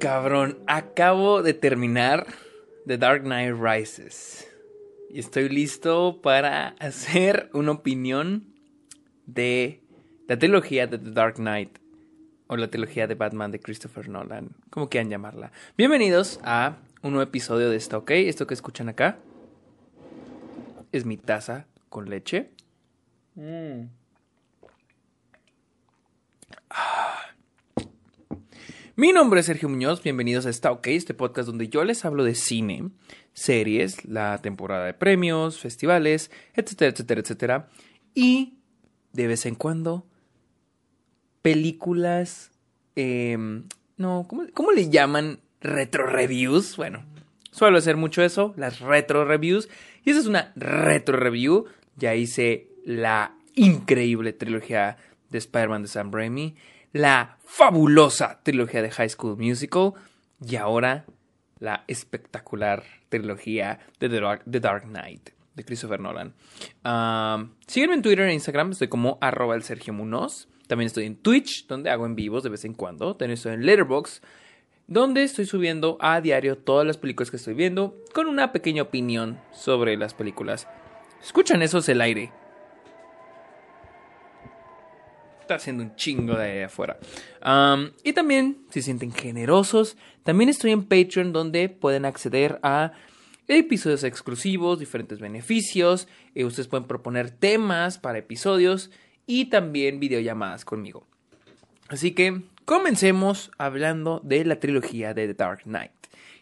cabrón, acabo de terminar The Dark Knight Rises. Y estoy listo para hacer una opinión de la trilogía de The Dark Knight. O la trilogía de Batman de Christopher Nolan. Como quieran llamarla. Bienvenidos a un nuevo episodio de esta, ¿ok? Esto que escuchan acá es mi taza con leche. Mm. Mi nombre es Sergio Muñoz, bienvenidos a Está OK, este podcast donde yo les hablo de cine, series, la temporada de premios, festivales, etcétera, etcétera, etcétera. Y de vez en cuando, películas, em, no, ¿cómo, ¿cómo, le llaman? Retro reviews. Bueno, suelo hacer mucho eso, las retro reviews. Y esa es una retro review. Ya hice la increíble trilogía de Spider-Man de Sam Raimi la fabulosa trilogía de High School Musical y ahora la espectacular trilogía de The Dark, Knight de Christopher Nolan. sígueme en Twitter e Instagram, estoy como arroba el Sergio Munoz. También estoy en Twitch, donde hago en vivos de vez en cuando. También estoy en Letterboxd, donde estoy subiendo a diario todas las películas que estoy viendo, con una pequeña opinión sobre las películas. Escuchan eso es el aire está haciendo un chingo de ahí afuera. y también, si sienten generosos, también estoy en Patreon donde pueden acceder a episodios exclusivos, diferentes beneficios. Eh, ustedes pueden proponer temas para episodios y también videollamadas conmigo. Así que comencemos hablando de la trilogía de The Dark Knight.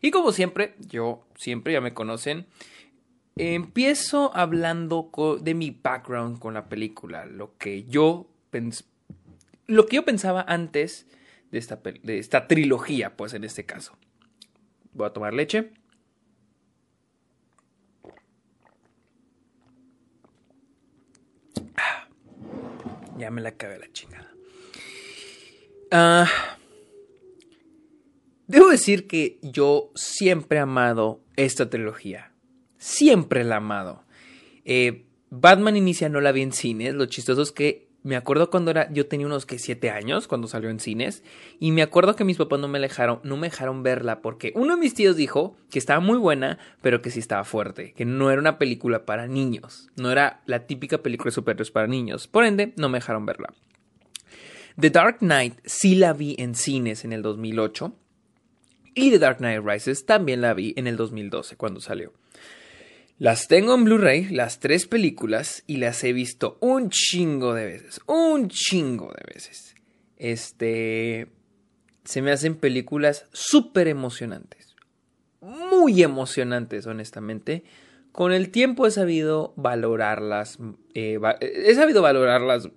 Y como siempre, yo siempre ya me conocen. Empiezo hablando de mi background con la película, lo que yo lo que yo pensaba antes de esta, de esta trilogía, pues en este caso. Voy a tomar leche. Ah, ya me la acabé la chingada. Ah, debo decir que yo siempre he amado esta trilogía. Siempre la he amado. Eh, Batman Inicia no la vi en cines. Lo chistoso es que me acuerdo cuando era, yo tenía unos que siete años cuando salió en cines y me acuerdo que mis papás no me dejaron, no me dejaron verla porque uno de mis tíos dijo que estaba muy buena, pero que sí estaba fuerte, que no era una película para niños, no era la típica película de superhéroes para niños, por ende no me dejaron verla. The Dark Knight sí la vi en cines en el 2008 y The Dark Knight Rises también la vi en el 2012 cuando salió. Las tengo en Blu-ray, las tres películas, y las he visto un chingo de veces. Un chingo de veces. Este. Se me hacen películas súper emocionantes. Muy emocionantes, honestamente. Con el tiempo he sabido valorarlas. Eh, he sabido valorarlas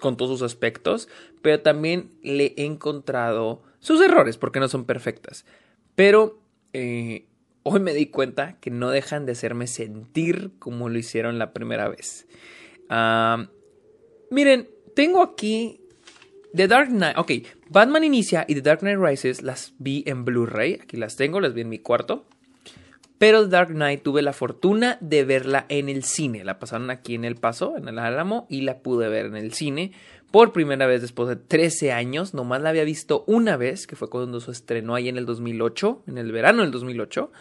con todos sus aspectos. Pero también le he encontrado sus errores, porque no son perfectas. Pero. Eh, hoy me di cuenta que no dejan de hacerme sentir como lo hicieron la primera vez. miren, tengo aquí The Dark Knight. Ok, Batman Inicia y The Dark Knight Rises las vi en Blu-ray. Aquí las tengo, las vi en mi cuarto. Pero Dark Knight tuve la fortuna de verla en el cine. La pasaron aquí en El Paso, en el Álamo, y la pude ver en el cine por primera vez después de 13 años. Nomás la había visto una vez, que fue cuando se estrenó ahí en el 2008, en el verano del 2008.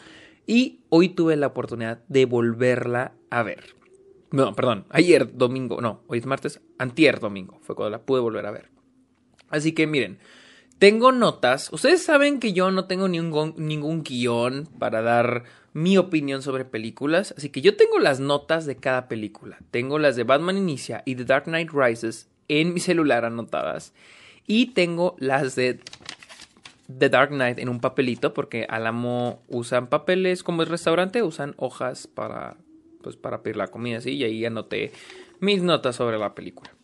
Y hoy tuve la oportunidad de volverla a ver. No, perdón, ayer domingo, no, hoy es martes, antier domingo, fue cuando la pude volver a ver. Así que miren, tengo notas. Ustedes saben que yo no tengo ningún, ningún guion para dar mi opinión sobre películas. Así que yo tengo las notas de cada película. Tengo las de Batman Inicia y The Dark Knight Rises en mi celular anotadas. Y tengo las de The Dark Knight en un papelito porque Alamo usan papeles como el restaurante, usan hojas para, pues, para pedir la comida, así, y ahí anoté mis notas sobre la película.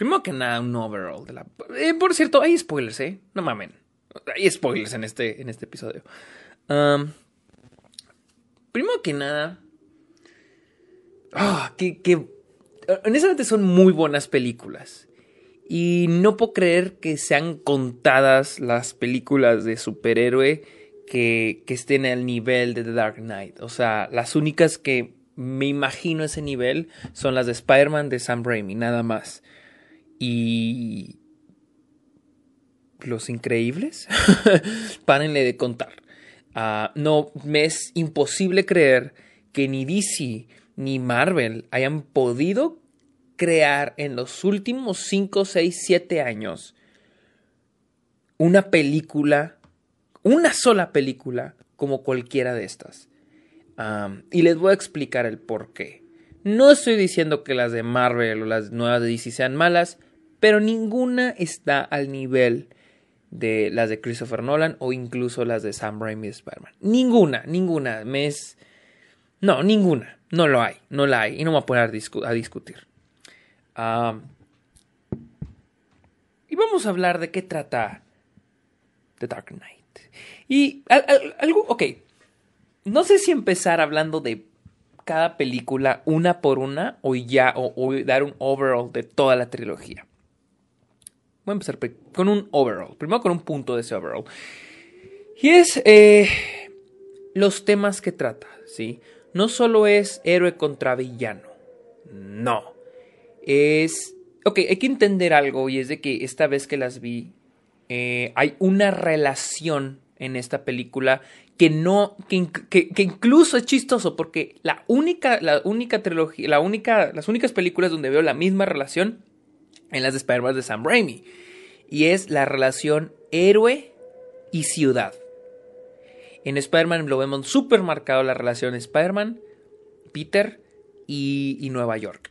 Primero que nada, un overall de la... Eh, por cierto, hay spoilers, ¿eh? No mamen. Hay spoilers en este, en este episodio. primero que nada... Ah, que, que... Honestamente son muy buenas películas. Y no puedo creer que sean contadas las películas de superhéroe que, que estén al nivel de The Dark Knight. O sea, las únicas que me imagino ese nivel son las de Spider-Man de Sam Raimi, nada más. Y Los Increíbles. Párenle de contar. Ah, no, me es imposible creer que ni DC ni Marvel hayan podido crear en los últimos 5, 6, 7 años una película, una sola película como cualquiera de estas. y les voy a explicar el por qué. No estoy diciendo que las de Marvel o las nuevas de DC sean malas, pero ninguna está al nivel de las de Christopher Nolan o incluso las de Sam Raimi y Spider-Man. Ninguna, ninguna. Me es... No, ninguna. No lo hay, no la hay. Y no me voy a poner a, discutir. y vamos a hablar de qué trata The Dark Knight. Y algo, ok. No sé si empezar hablando de cada película una por una o ya, o dar un overall de toda la trilogía. Voy a empezar con un overall. Primero con un punto de ese overall. Y es eh, los temas que trata, ¿sí? No solo es héroe contra villano. No. Es... Ok, hay que entender algo y es de que esta vez que las vi, eh, hay una relación en esta película que no, que, que, incluso es chistoso porque la única, la única trilogía, la única, las únicas películas donde veo la misma relación en las de Spider-Man de Sam Raimi. Y es la relación héroe y ciudad. En Spider-Man lo vemos súper marcado la relación Spider-Man, Peter y, y Nueva York.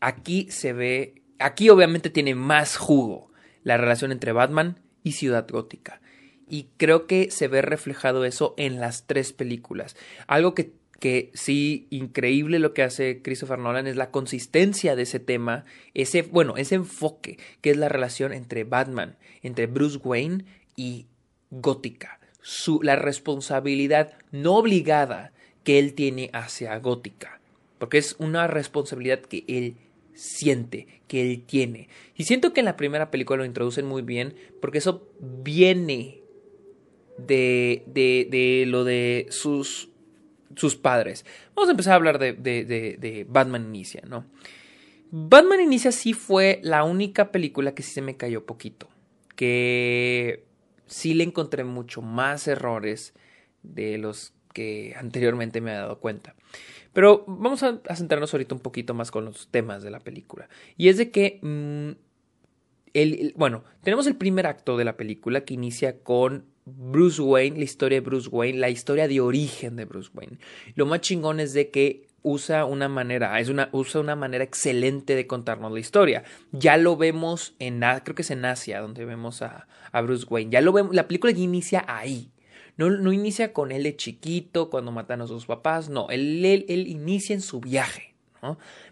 Aquí se ve, aquí obviamente tiene más jugo la relación entre Batman y Ciudad Gótica. Y creo que se ve reflejado eso en las tres películas. Algo que que sí, increíble lo que hace Christopher Nolan es la consistencia de ese tema, ese, bueno, ese enfoque que es la relación entre Batman, entre Bruce Wayne y Gótica, su, la responsabilidad no obligada que él tiene hacia Gótica, porque es una responsabilidad que él siente, que él tiene. Y siento que en la primera película lo introducen muy bien, porque eso viene de, de, de lo de sus sus padres. Vamos a empezar a hablar de, Batman Inicia, ¿no? Batman Inicia sí fue la única película que sí se me cayó poquito. Que sí le encontré mucho más errores de los que anteriormente me he dado cuenta. Pero vamos a, centrarnos ahorita un poquito más con los temas de la película. Y es de que, mm, bueno, tenemos el primer acto de la película que inicia con Bruce Wayne, la historia de Bruce Wayne, la historia de origen de Bruce Wayne. Lo más chingón es de que usa una manera, es una, usa una manera excelente de contarnos la historia. Ya lo vemos en, creo que es en Asia, donde vemos a, Bruce Wayne. Ya lo vemos, la película ya inicia ahí. No, no, inicia con él de chiquito, cuando matan a sus papás, no, él, él, inicia en su viaje,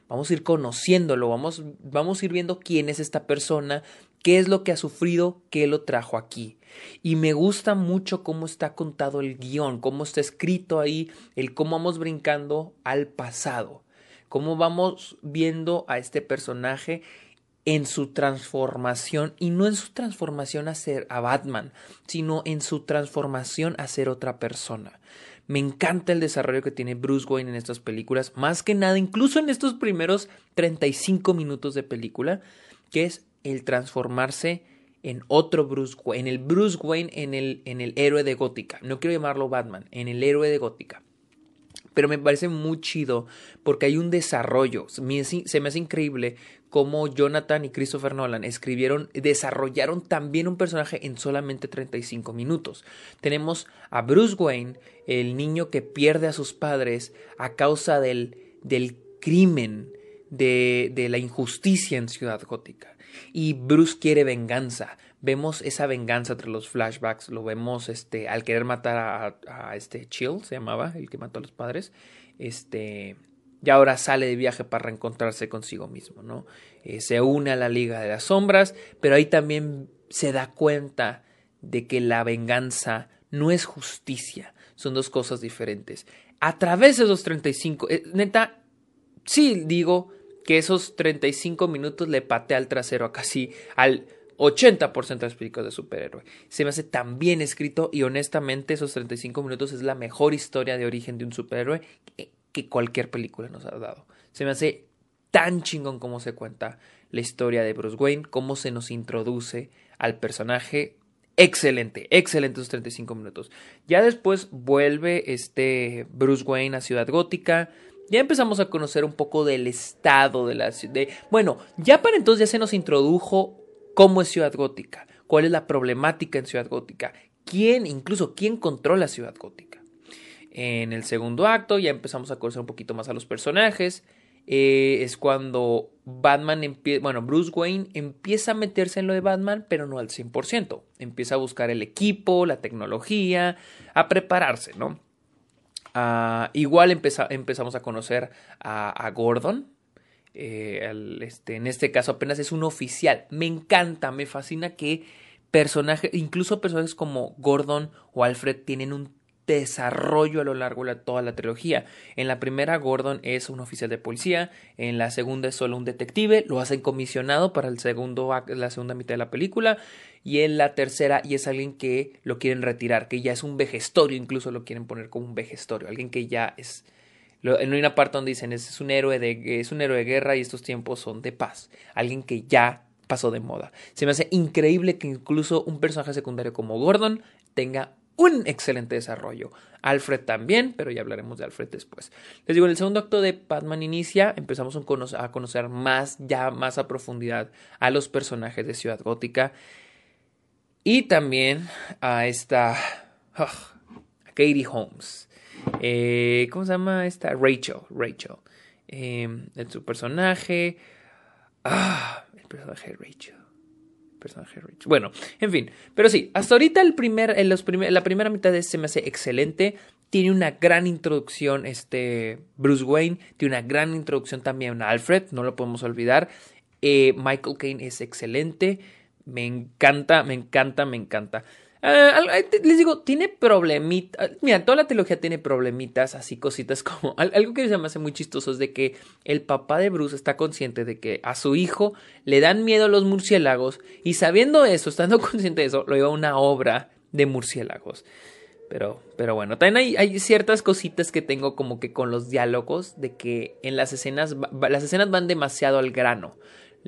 Vamos a ir conociéndolo, vamos, vamos a ir viendo quién es esta persona, qué es lo que ha sufrido, qué lo trajo aquí. Y me gusta mucho cómo está contado el guion, cómo está escrito ahí, el cómo vamos brincando al pasado, cómo vamos viendo a este personaje en su transformación y no en su transformación a ser a Batman, sino en su transformación a ser otra persona. Me encanta el desarrollo que tiene Bruce Wayne en estas películas, más que nada, incluso en estos primeros 35 minutos de película, que es el transformarse en otro Bruce Wayne, en el Bruce Wayne, en el, en el héroe de Gótica. No quiero llamarlo Batman, en el héroe de Gótica. Pero me parece muy chido porque hay un desarrollo. Se me hace increíble cómo Jonathan y Christopher Nolan escribieron, desarrollaron también un personaje en solamente 35 minutos. Tenemos a Bruce Wayne, el niño que pierde a sus padres a causa del, del crimen, de, de la injusticia en Ciudad Gótica y Bruce quiere venganza. Vemos esa venganza entre los flashbacks, lo vemos este, al querer matar a, este Chill, se llamaba, el que mató a los padres, este, y ahora sale de viaje para reencontrarse consigo mismo, ¿no? Eh, se une a la Liga de las Sombras, pero ahí también se da cuenta de que la venganza no es justicia, son dos cosas diferentes. A través de esos 35, eh, neta, sí digo, que esos 35 minutos le patea al trasero a casi al 80% de las películas de superhéroe. Se me hace tan bien escrito y honestamente esos 35 minutos es la mejor historia de origen de un superhéroe que cualquier película nos ha dado. Se me hace tan chingón como se cuenta la historia de Bruce Wayne, cómo se nos introduce al personaje excelente, excelente esos 35 minutos. Ya después vuelve este Bruce Wayne a Ciudad Gótica. Ya empezamos a conocer un poco del estado de la ciudad. Bueno, ya para entonces ya se nos introdujo cómo es Ciudad Gótica, cuál es la problemática en Ciudad Gótica, quién, incluso quién controla Ciudad Gótica. En el segundo acto ya empezamos a conocer un poquito más a los personajes. Eh, es cuando Batman empieza, bueno, Bruce Wayne empieza a meterse en lo de Batman, pero no al 100%. Empieza a buscar el equipo, la tecnología, a prepararse, ¿no? Ah, igual empezamos a conocer a, Gordon. Eh, este, en este caso apenas es un oficial. Me encanta, me fascina que personajes, incluso personajes como Gordon o Alfred tienen un desarrollo a lo largo de toda la trilogía. En la primera, Gordon es un oficial de policía, en la segunda es solo un detective, lo hacen comisionado para el segundo, la segunda mitad de la película, y en la tercera, y es alguien que lo quieren retirar, que ya es un vejestorio, incluso lo quieren poner como un vejestorio, alguien que ya es... En una parte donde dicen es, un héroe de, es un héroe de guerra y estos tiempos son de paz, alguien que ya pasó de moda. Se me hace increíble que incluso un personaje secundario como Gordon tenga un excelente desarrollo. Alfred también, pero ya hablaremos de Alfred después. Les digo, en el segundo acto de Batman inicia, empezamos a conocer más, ya más a profundidad a los personajes de Ciudad Gótica y también a esta Katie Holmes. Eh, ¿Cómo se llama esta? Rachel. Rachel. Eh, su personaje. Ah, el personaje de Rachel personaje Bueno, en fin, pero sí, hasta ahorita el primer, en los la primera mitad de este me hace excelente. Tiene una gran introducción, este Bruce Wayne, tiene una gran introducción también a Alfred, no lo podemos olvidar. Eh, Michael Caine es excelente, me encanta, me encanta, me encanta. Ah, les digo, tiene problemitas. Mira, toda la trilogía tiene problemitas, así cositas como. Algo que se me hace muy chistoso es de que el papá de Bruce está consciente de que a su hijo le dan miedo los murciélagos y sabiendo eso, estando consciente de eso, lo lleva a una obra de murciélagos. Pero, pero bueno, también hay, hay, ciertas cositas que tengo como que con los diálogos de que en las escenas, las escenas van demasiado al grano.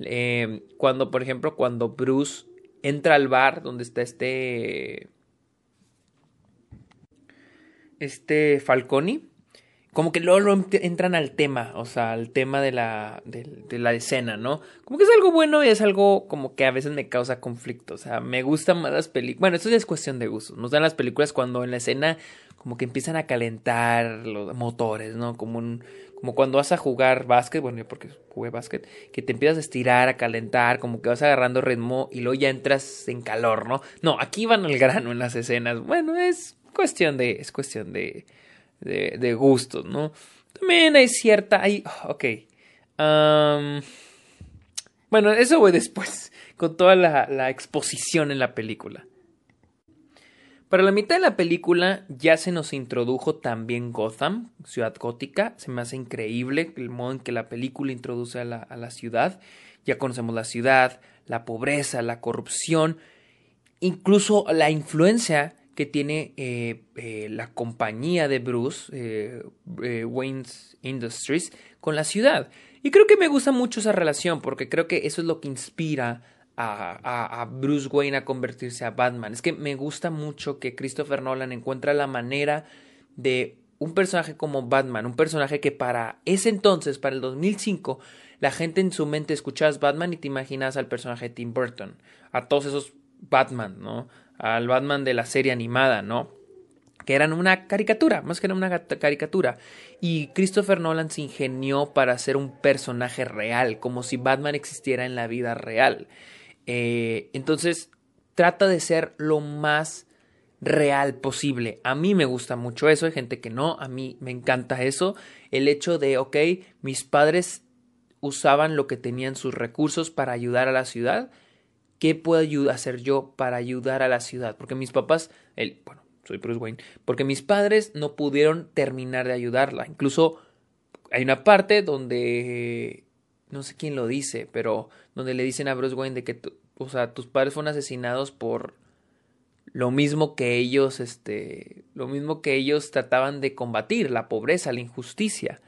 Eh, cuando, por ejemplo, cuando Bruce entra al bar donde está este. Este Falconi. Como que luego entran al tema, o sea, al tema de la, de, la escena, ¿no? Como que es algo bueno y es algo como que a veces me causa conflicto. O sea, me gustan más las películas. Bueno, esto ya es cuestión de gustos. Nos dan las películas cuando en la escena como que empiezan a calentar los motores, ¿no? Como un, como cuando vas a jugar básquet, bueno, yo porque jugué básquet, que te empiezas a estirar, a calentar, como que vas agarrando ritmo y luego ya entras en calor, ¿no? No, aquí van al grano en las escenas. Bueno, es cuestión de, es cuestión de, de, gustos, ¿no? También hay cierta, hay, ok. bueno, eso voy después, con toda la, la exposición en la película. Para la mitad de la película ya se nos introdujo también Gotham, ciudad gótica. Se me hace increíble el modo en que la película introduce a la, ciudad. Ya conocemos la ciudad, la pobreza, la corrupción, incluso la influencia que tiene eh, eh, la compañía de Bruce, eh, Wayne's Industries, con la ciudad. Y creo que me gusta mucho esa relación porque creo que eso es lo que inspira a, Bruce Wayne a convertirse a Batman. Es que me gusta mucho que Christopher Nolan encuentra la manera de un personaje como Batman, un personaje que para ese entonces, para el 2005, la gente en su mente escuchabas Batman y te imaginas al personaje de Tim Burton, a todos esos Batman, ¿no? Al Batman de la serie animada, ¿no? Que eran una caricatura, más que era una caricatura. Y Christopher Nolan se ingenió para hacer un personaje real, como si Batman existiera en la vida real. Eh, entonces, trata de ser lo más real posible. A mí me gusta mucho eso, hay gente que no, a mí me encanta eso. El hecho de, ok, mis padres usaban lo que tenían sus recursos para ayudar a la ciudad. ¿Qué puedo hacer yo para ayudar a la ciudad? Porque mis papás, bueno, soy Bruce Wayne, porque mis padres no pudieron terminar de ayudarla. Incluso hay una parte donde no sé quién lo dice, pero donde le dicen a Bruce Wayne de que, o sea, tus padres fueron asesinados por lo mismo que ellos, este, lo mismo que ellos trataban de combatir, la pobreza, la injusticia.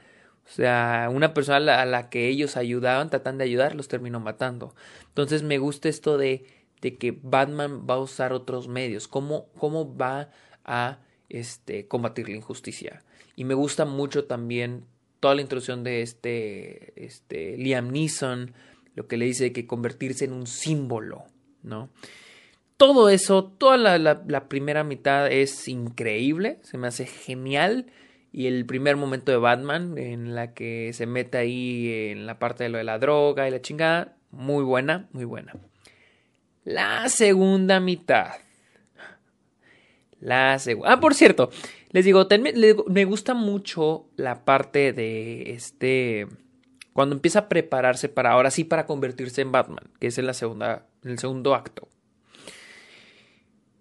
O sea, una persona a la, que ellos ayudaban, tratan de ayudar, los terminó matando. Entonces me gusta esto de de que Batman va a usar otros medios, cómo, cómo va a este, combatir la injusticia. Y me gusta mucho también toda la introducción de este, este Liam Neeson, lo que le dice que convertirse en un símbolo, ¿no? Todo eso, toda la, la, primera mitad es increíble, se me hace genial. Y el primer momento de Batman, en la que se mete ahí en la parte de lo de la droga y la chingada, muy buena, muy buena. La segunda mitad. La. Ah, por cierto, les digo, me gusta mucho la parte de este. Cuando empieza a prepararse para ahora sí para convertirse en Batman, que es en la segunda, en el segundo acto.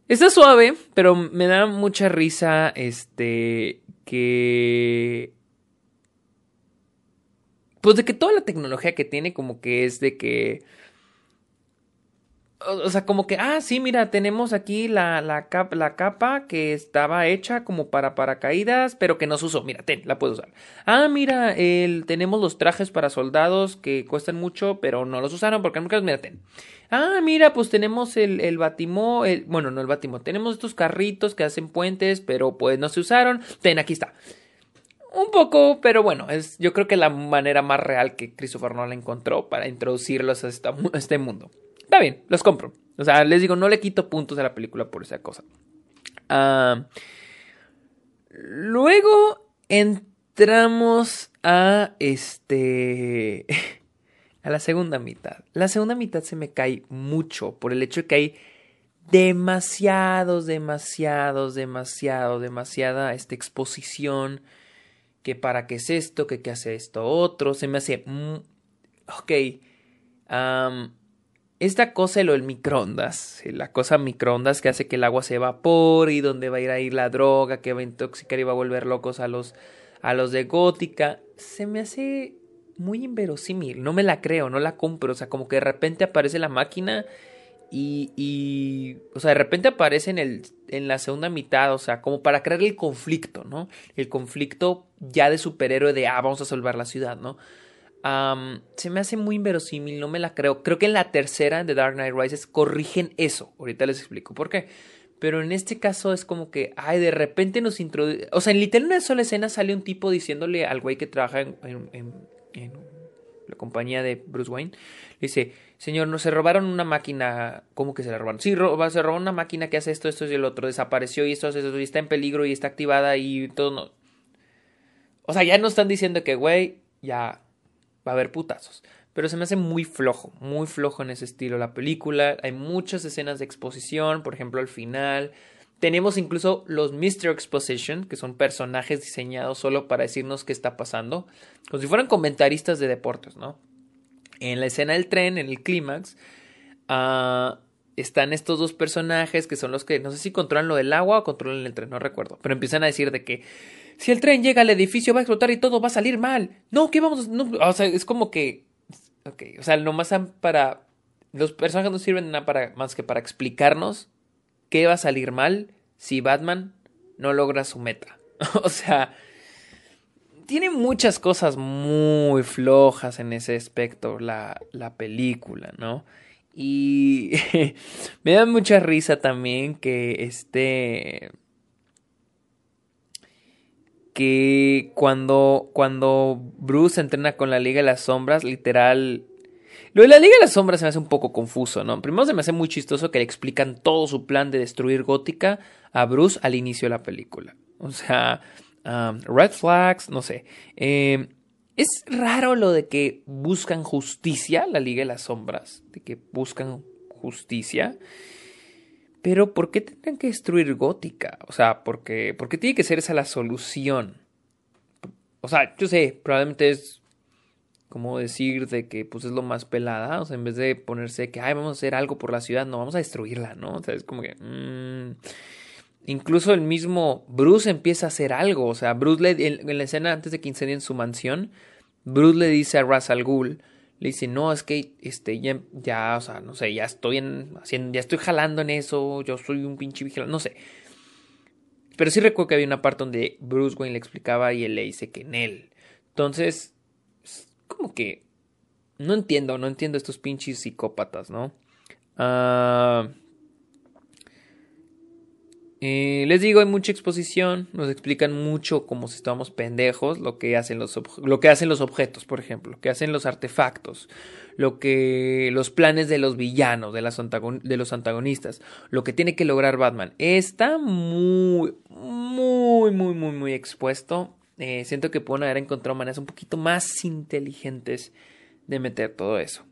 Está suave, pero me da mucha risa este que pues de que toda la tecnología que tiene como que es de que o sea, como que, ah, sí, mira, tenemos aquí la, la, la, capa que estaba hecha como para paracaídas, pero que no se usó. Mira, ten, la puedo usar. Ah, mira, el, tenemos los trajes para soldados que cuestan mucho, pero no los usaron porque nunca los, mira, ten. Ah, mira, pues tenemos el, el batimó, el, bueno, no el batimó, tenemos estos carritos que hacen puentes, pero pues no se usaron. Ten, aquí está. Un poco, pero bueno, es yo creo que la manera más real que Christopher Nolan encontró para introducirlos a este mundo. Está bien, los compro. O sea, les digo, no le quito puntos a la película por esa cosa. Ah, luego entramos a este. a la segunda mitad. La segunda mitad se me cae mucho por el hecho de que hay demasiados, demasiados, demasiado, demasiada esta exposición. Que para qué es esto, que qué hace esto otro. Se me hace. ok. Esta cosa, lo del microondas, la cosa microondas que hace que el agua se evapore y donde va a ir a ir la droga que va a intoxicar y va a volver locos a los, a los de gótica, se me hace muy inverosímil. No me la creo, no la compro. O sea, como que de repente aparece la máquina y, y o sea, de repente aparece en, el, en la segunda mitad, o sea, como para crear el conflicto, ¿no? El conflicto ya de superhéroe de, ah, vamos a salvar la ciudad, ¿no? Se me hace muy inverosímil, no me la creo. Creo que en la tercera de Dark Knight Rises corrigen eso. Ahorita les explico por qué. Pero en este caso es como que, ay, de repente nos introduce. O sea, en literal una sola escena sale un tipo diciéndole al güey que trabaja en, la compañía de Bruce Wayne. Le dice, señor, no se robaron una máquina. ¿Cómo que se la robaron? Sí, se robaron una máquina que hace esto, esto y el otro. Desapareció y esto, esto, y está en peligro y está activada y todo. No. O sea, ya no están diciendo que, güey, ya va a haber putazos. Pero se me hace muy flojo, muy flojo en ese estilo la película. Hay muchas escenas de exposición, por ejemplo, al final. Tenemos incluso los Mr. Exposition, que son personajes diseñados solo para decirnos qué está pasando, como si fueran comentaristas de deportes, ¿no? En la escena del tren, en el clímax, ah, están estos dos personajes que son los que no sé si controlan lo del agua o controlan el tren, no recuerdo, pero empiezan a decir de que si el tren llega al edificio va a explotar y todo va a salir mal. No, ¿qué vamos? No, o sea, es como que, ok, o sea, nomás para, los personajes no sirven nada para, más que para explicarnos qué va a salir mal si Batman no logra su meta. o sea, tiene muchas cosas muy flojas en ese aspecto la, la película, ¿no? Y me da mucha risa también que este que cuando, cuando Bruce entrena con la Liga de las Sombras, literal... Lo de la Liga de las Sombras se me hace un poco confuso, ¿no? Primero se me hace muy chistoso que le explican todo su plan de destruir Gótica a Bruce al inicio de la película. O sea, um, red flags, no sé. Eh, es raro lo de que buscan justicia, la Liga de las Sombras, de que buscan justicia. Pero ¿por qué tendrían que destruir Gótica? O sea, ¿por qué, tiene que ser esa la solución? O sea, yo sé, probablemente es como decir de que pues es lo más pelada, o sea, en vez de ponerse que, ay, vamos a hacer algo por la ciudad, no, vamos a destruirla, ¿no? O sea, es como que... Mm, Incluso el mismo Bruce empieza a hacer algo. O sea, Bruce le, en, la escena antes de que incendien su mansión, Bruce le dice a Ra's al le dice, no, es que este, ya, ya, o sea, no sé, ya estoy en, haciendo, ya estoy jalando en eso, yo soy un pinche vigilante, no sé. Pero sí recuerdo que había una parte donde Bruce Wayne le explicaba y él le dice que en él. Entonces, como que no entiendo, no entiendo estos pinches psicópatas, ¿no? Ah, eh, les digo, hay mucha exposición, nos explican mucho como si estamos pendejos, lo que hacen los, lo que hacen los objetos, por ejemplo, lo que hacen los artefactos, lo que los planes de los villanos, de, las de los antagonistas, lo que tiene que lograr Batman. Está muy, muy, muy, muy, muy expuesto. Eh, siento que pueden haber encontrado maneras un poquito más inteligentes de meter todo eso.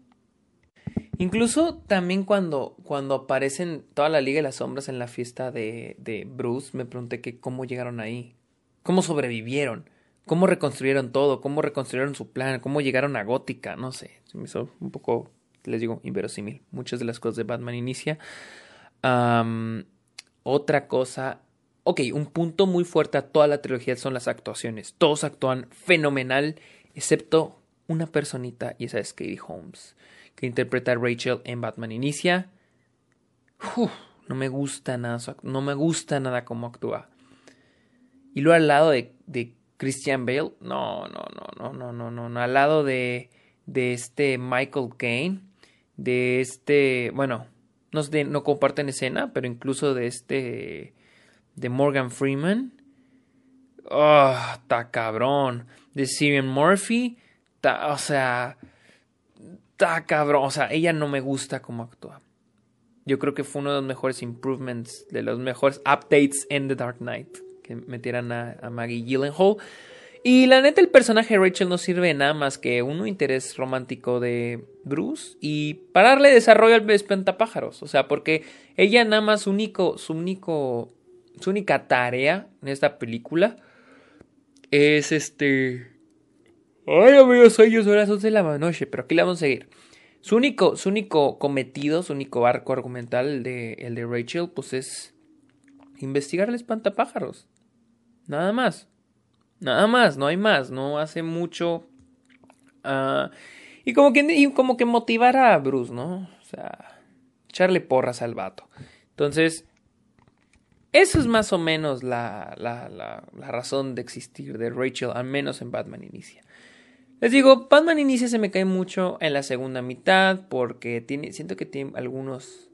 Incluso también cuando, cuando aparecen toda la Liga de las Sombras en la fiesta de, de Bruce, me pregunté que cómo llegaron ahí, cómo sobrevivieron, cómo reconstruyeron todo, cómo reconstruyeron su plan, cómo llegaron a Gótica, no sé, me hizo un poco, les digo, inverosímil. Muchas de las cosas de Batman inicia. otra cosa, ok, un punto muy fuerte a toda la trilogía son las actuaciones. Todos actúan fenomenal, excepto una personita, y esa es Katie Holmes que interpreta a Rachel en Batman Inicia. no me gusta nada, no me gusta nada cómo actúa. Y luego al lado de, Christian Bale, no, no, no, no, no, no, no, al lado de, de este Michael Caine, de este, bueno, no, no comparten escena, pero incluso de este, de Morgan Freeman. Oh, cabrón. De Sirian Murphy, o sea, está cabrón. O sea, ella no me gusta cómo actúa. Yo creo que fue uno de los mejores improvements, de los mejores updates en The Dark Knight. Que metieran a, Maggie Gyllenhaal. Y la neta, el personaje de Rachel no sirve nada más que un interés romántico de Bruce y para darle desarrollo al espantapájaros. O sea, porque ella nada más su único, su único, su única tarea en esta película es este Ay, amigos, hoy son las 11 de la noche, pero aquí la vamos a seguir. Su único, su único cometido, su único arco argumental, el de, el de Rachel, pues es investigar el espantapájaros. Nada más. Nada más, no hay más. No hace mucho. Ah, y, como que, y como que motivar a Bruce, ¿no? O sea, echarle porras al vato. Entonces, eso es más o menos la, la, la razón de existir de Rachel, al menos en Batman Inicia. Les digo, Batman Inicia se me cae mucho en la segunda mitad porque tiene, siento que tiene algunos,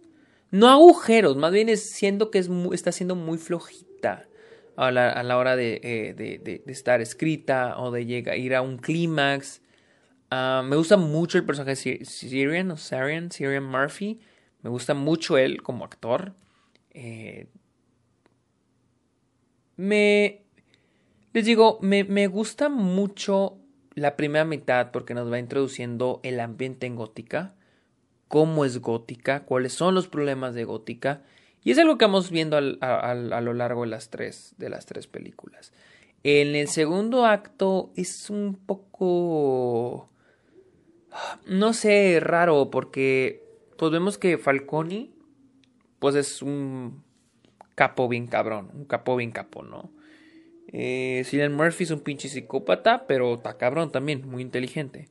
no agujeros, más bien es, siento que es está siendo muy flojita a la, a la hora de, eh, de, estar escrita o de llegar, ir a un clímax. Ah, me gusta mucho el personaje de Syrian, Syrian Murphy. Me gusta mucho él como actor. Eh, me. Les digo, me, me gusta mucho la primera mitad porque nos va introduciendo el ambiente en gótica, cómo es gótica, cuáles son los problemas de gótica, y es algo que vamos viendo a, lo largo de las, tres, de las tres películas. En el segundo acto es un poco, no sé, raro porque pues vemos que Falconi pues es un capo bien cabrón, un capo bien capo, ¿no? Eh, Murphy es un pinche psicópata, pero está cabrón también, muy inteligente.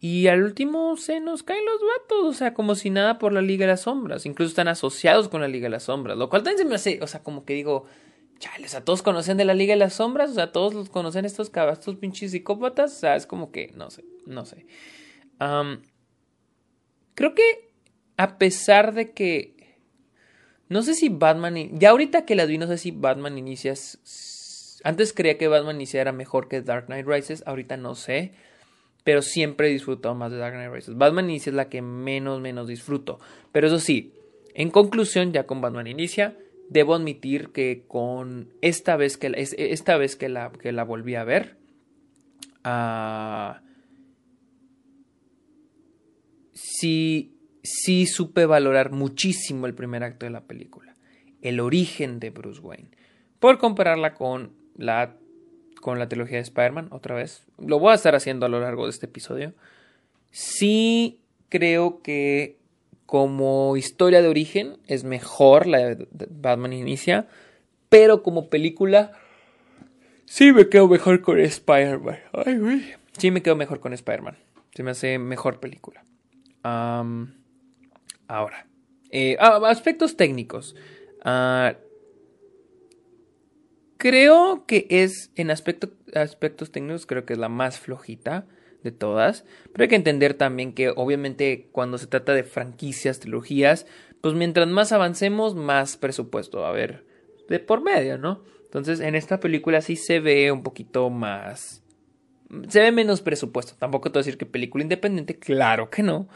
Y al último se nos caen los vatos, o sea, como si nada por la Liga de las Sombras. Incluso están asociados con la Liga de las Sombras, lo cual también se me hace, o sea, como que digo, chale, o sea, todos conocen de la Liga de las Sombras, o sea, todos los conocen estos estos pinches psicópatas, o sea, es como que, no sé, no sé. creo que a pesar de que, no sé si Batman, ya ahorita que las vi, no sé si Batman inicia antes creía que Batman Inicia era mejor que Dark Knight Rises, ahorita no sé, pero siempre he disfrutado más de Dark Knight Rises. Batman Inicia es la que menos, menos disfruto. Pero eso sí, en conclusión, ya con Batman Inicia, debo admitir que con esta vez que, esta vez que, la, que la volví a ver, uh, sí, sí supe valorar muchísimo el primer acto de la película, el origen de Bruce Wayne, por compararla con la, con la trilogía de Spider-Man otra vez. Lo voy a estar haciendo a lo largo de este episodio. Sí creo que como historia de origen es mejor la de Batman Inicia, pero como película sí me quedo mejor con Spider-Man. Sí me quedo mejor con Spider-Man. Se me hace mejor película. ahora, eh, ah, aspectos técnicos. Uh, Creo que es, en aspectos técnicos, creo que es la más flojita. de todas, pero hay que entender también que obviamente cuando se trata de franquicias, trilogías, pues mientras más avancemos, más presupuesto va a haber de por medio, ¿no? Entonces en esta película sí se ve un poquito más... Se ve menos presupuesto. Tampoco te voy a decir que película independiente, claro que no.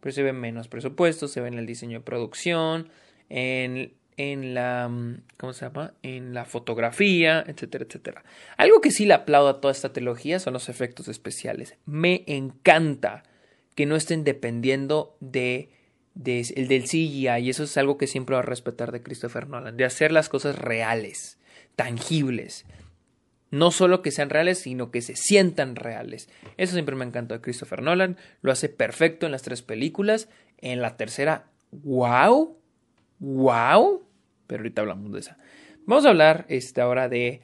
Pero se ve menos presupuesto, se ve en el diseño de producción, en en la mm, ¿cómo se llama? en la fotografía, etcétera, etcétera. Algo que sí le aplaudo a toda esta trilogía son los efectos especiales. Me encanta que no estén dependiendo de, de el del CGI y eso es algo que siempre va a respetar de Christopher Nolan, de hacer las cosas reales, tangibles. No solo que sean reales, sino que se sientan reales. Eso siempre me encantó de Christopher Nolan. Lo hace perfecto en las tres películas. En la tercera, wow wow, pero ahorita hablamos de esa. Vamos a hablar este, ahora de,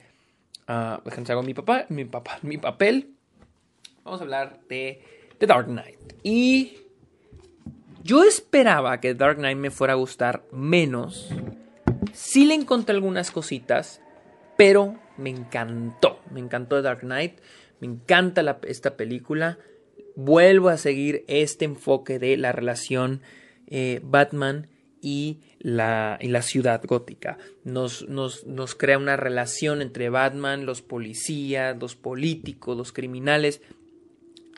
uh, déjenme hago mi papá, mi papá, mi papel. Vamos a hablar de The Dark Knight. Y yo esperaba que Dark Knight me fuera a gustar menos. Sí le encontré algunas cositas, pero me encantó. Me encantó The Dark Knight. Me encanta esta película. Vuelvo a seguir este enfoque de la relación eh, Batman y la, y la ciudad gótica. Nos, nos, nos crea una relación entre Batman, los policías, los políticos, los criminales.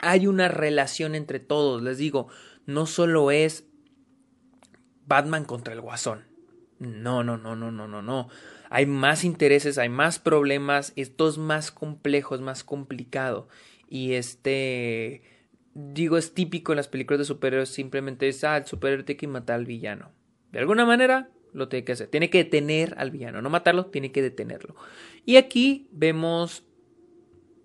Hay una relación entre todos, les digo, no solo es Batman contra el guasón. No, no, no, no, no, no, no. Hay más intereses, hay más problemas, esto es más complejo, es más complicado. Y este, digo, es típico en las películas de superhéroes, simplemente es, ah, el superhéroe tiene que matar al villano. De alguna manera lo tiene que hacer. Tiene que detener al villano, no matarlo, tiene que detenerlo. Y aquí vemos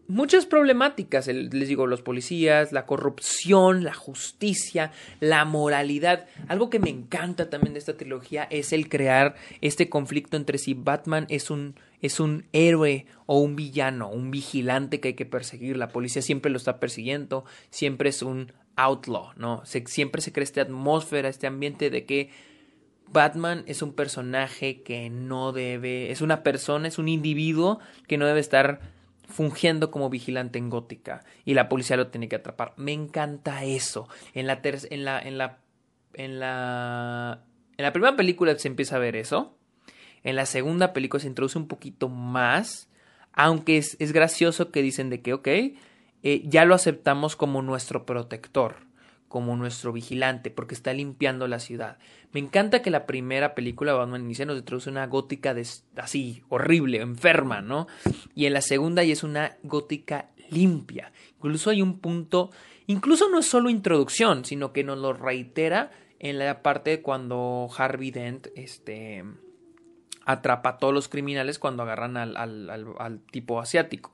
muchas problemáticas, les digo, los policías, la corrupción, la justicia, la moralidad. Algo que me encanta también de esta trilogía es el crear este conflicto entre si Batman es un, es un héroe o un villano, un vigilante que hay que perseguir. La policía siempre lo está persiguiendo, siempre es un outlaw, ¿no? siempre se crea esta atmósfera, este ambiente de que Batman es un personaje que no debe, es una persona, es un individuo que no debe estar fungiendo como vigilante en Gótica y la policía lo tiene que atrapar. Me encanta eso. En la en la en la en la en la primera película se empieza a ver eso. En la segunda película se introduce un poquito más, aunque es, es gracioso que dicen de que, ok, eh, ya lo aceptamos como nuestro protector como nuestro vigilante, porque está limpiando la ciudad. Me encanta que la primera película de Batman Inicia nos introduce una gótica de, así, horrible, enferma, ¿no? Y en la segunda ya es una gótica limpia. Incluso hay un punto, incluso no es solo introducción, sino que nos lo reitera en la parte cuando Harvey Dent, este atrapa a todos los criminales cuando agarran al, tipo asiático.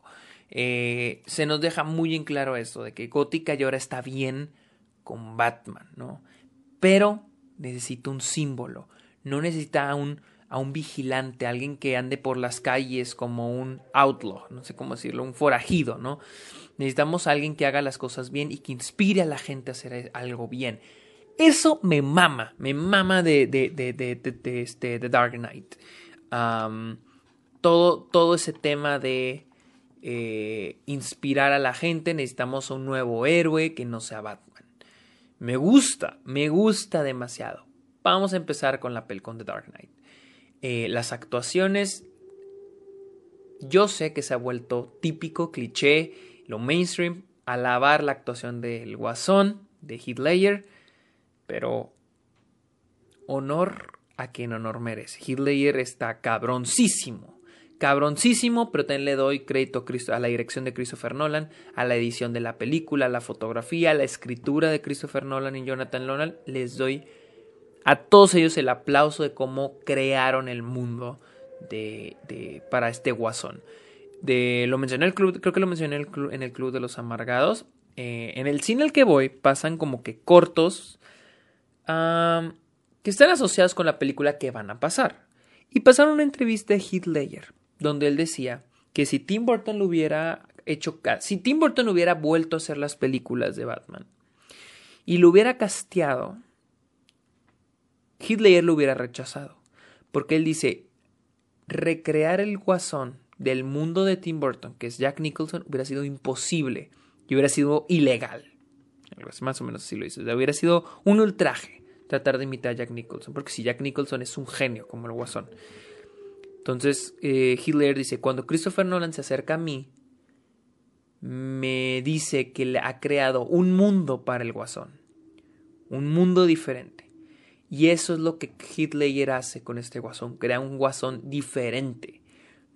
Eh, se nos deja muy en claro esto, de que Gótica ya ahora está bien con Batman, ¿no? Pero necesita un símbolo, no necesita a un, a un vigilante, alguien que ande por las calles como un outlaw, no sé cómo decirlo, un forajido, ¿no? Necesitamos a alguien que haga las cosas bien y que inspire a la gente a hacer algo bien. Eso me mama, me mama de, de, de, de, este, Dark Knight. todo, todo ese tema de eh, inspirar a la gente, necesitamos un nuevo héroe que no sea Batman. Me gusta, me gusta demasiado. Vamos a empezar con la pel con The Dark Knight. Eh, las actuaciones, yo sé que se ha vuelto típico, cliché, lo mainstream, alabar la actuación del Guasón, de Heath pero honor a quien honor merece. Heath Ledger está cabroncísimo cabroncísimo, pero también le doy crédito a la dirección de Christopher Nolan, a la edición de la película, a la fotografía, a la escritura de Christopher Nolan y Jonathan Nolan. Les doy a todos ellos el aplauso de cómo crearon el mundo de, para este guasón. De, lo mencioné en el club, creo que lo mencioné en el club, en el club de los amargados. Eh, en el cine al que voy pasan como que cortos que están asociados con la película que van a pasar. Y pasaron una entrevista de Heath Ledger donde él decía que si Tim Burton lo hubiera hecho, si Tim Burton hubiera vuelto a hacer las películas de Batman y lo hubiera casteado, Hitler lo hubiera rechazado, porque él dice, recrear el guasón del mundo de Tim Burton, que es Jack Nicholson, hubiera sido imposible. y hubiera sido ilegal. Más o menos así lo hizo. hubiera sido un ultraje tratar de imitar a Jack Nicholson, porque si Jack Nicholson es un genio como el guasón. Entonces, eh, Hitler dice, cuando Christopher Nolan se acerca a mí, me dice que le ha creado un mundo para el guasón, un mundo diferente. Y eso es lo que Hitler hace con este guasón, crea un guasón diferente.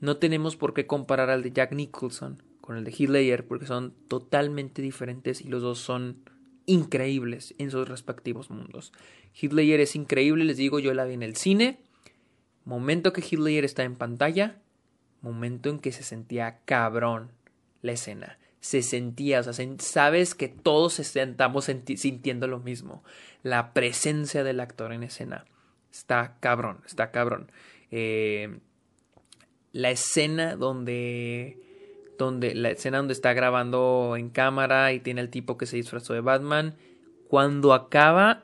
No tenemos por qué comparar al de Jack Nicholson con el de Hitler porque son totalmente diferentes y los dos son increíbles en sus respectivos mundos. Hitler es increíble, les digo, yo la vi en el cine. Momento que Hitler está en pantalla, momento en que se sentía cabrón la escena. Se sentía, o sea, sabes que todos estamos sintiendo lo mismo. La presencia del actor en escena. Está cabrón, está cabrón. Eh, la escena donde donde la escena donde está grabando en cámara y tiene el tipo que se disfrazó de Batman cuando acaba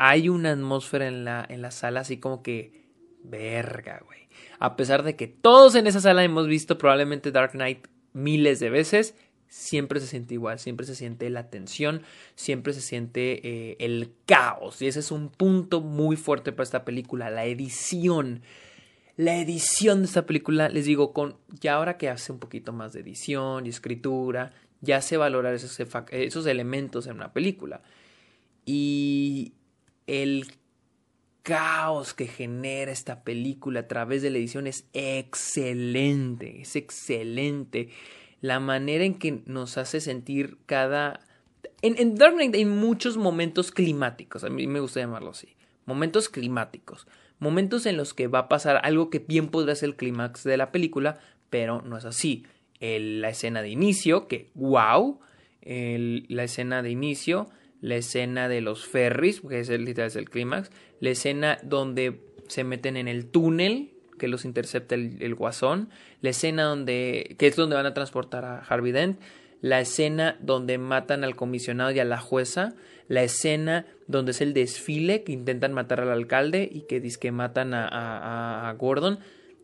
hay una atmósfera en la en la sala así como que verga güey a pesar de que todos en esa sala hemos visto probablemente Dark Knight miles de veces siempre se siente igual, siempre se siente la tensión, siempre se siente eh, el caos. Y ese es un punto muy fuerte para esta película, la edición. La edición de esta película, les digo, con ya ahora que hace un poquito más de edición y escritura, ya sé valorar esos, esos elementos en una película. Y el caos que genera esta película a través de la edición es excelente, es excelente la manera en que nos hace sentir cada... En, Dark Knight hay muchos momentos climáticos, a mí me gusta llamarlo así, momentos climáticos, momentos en los que va a pasar algo que bien podría ser el clímax de la película, pero no es así. la escena de inicio, que wow, la escena de inicio, la escena de los ferries, que es el, es el clímax, la escena donde se meten en el túnel, que los intercepta el, guasón, la escena donde, que es donde van a transportar a Harvey Dent, la escena donde matan al comisionado y a la jueza, la escena donde es el desfile que intentan matar al alcalde y que que matan a, a, Gordon.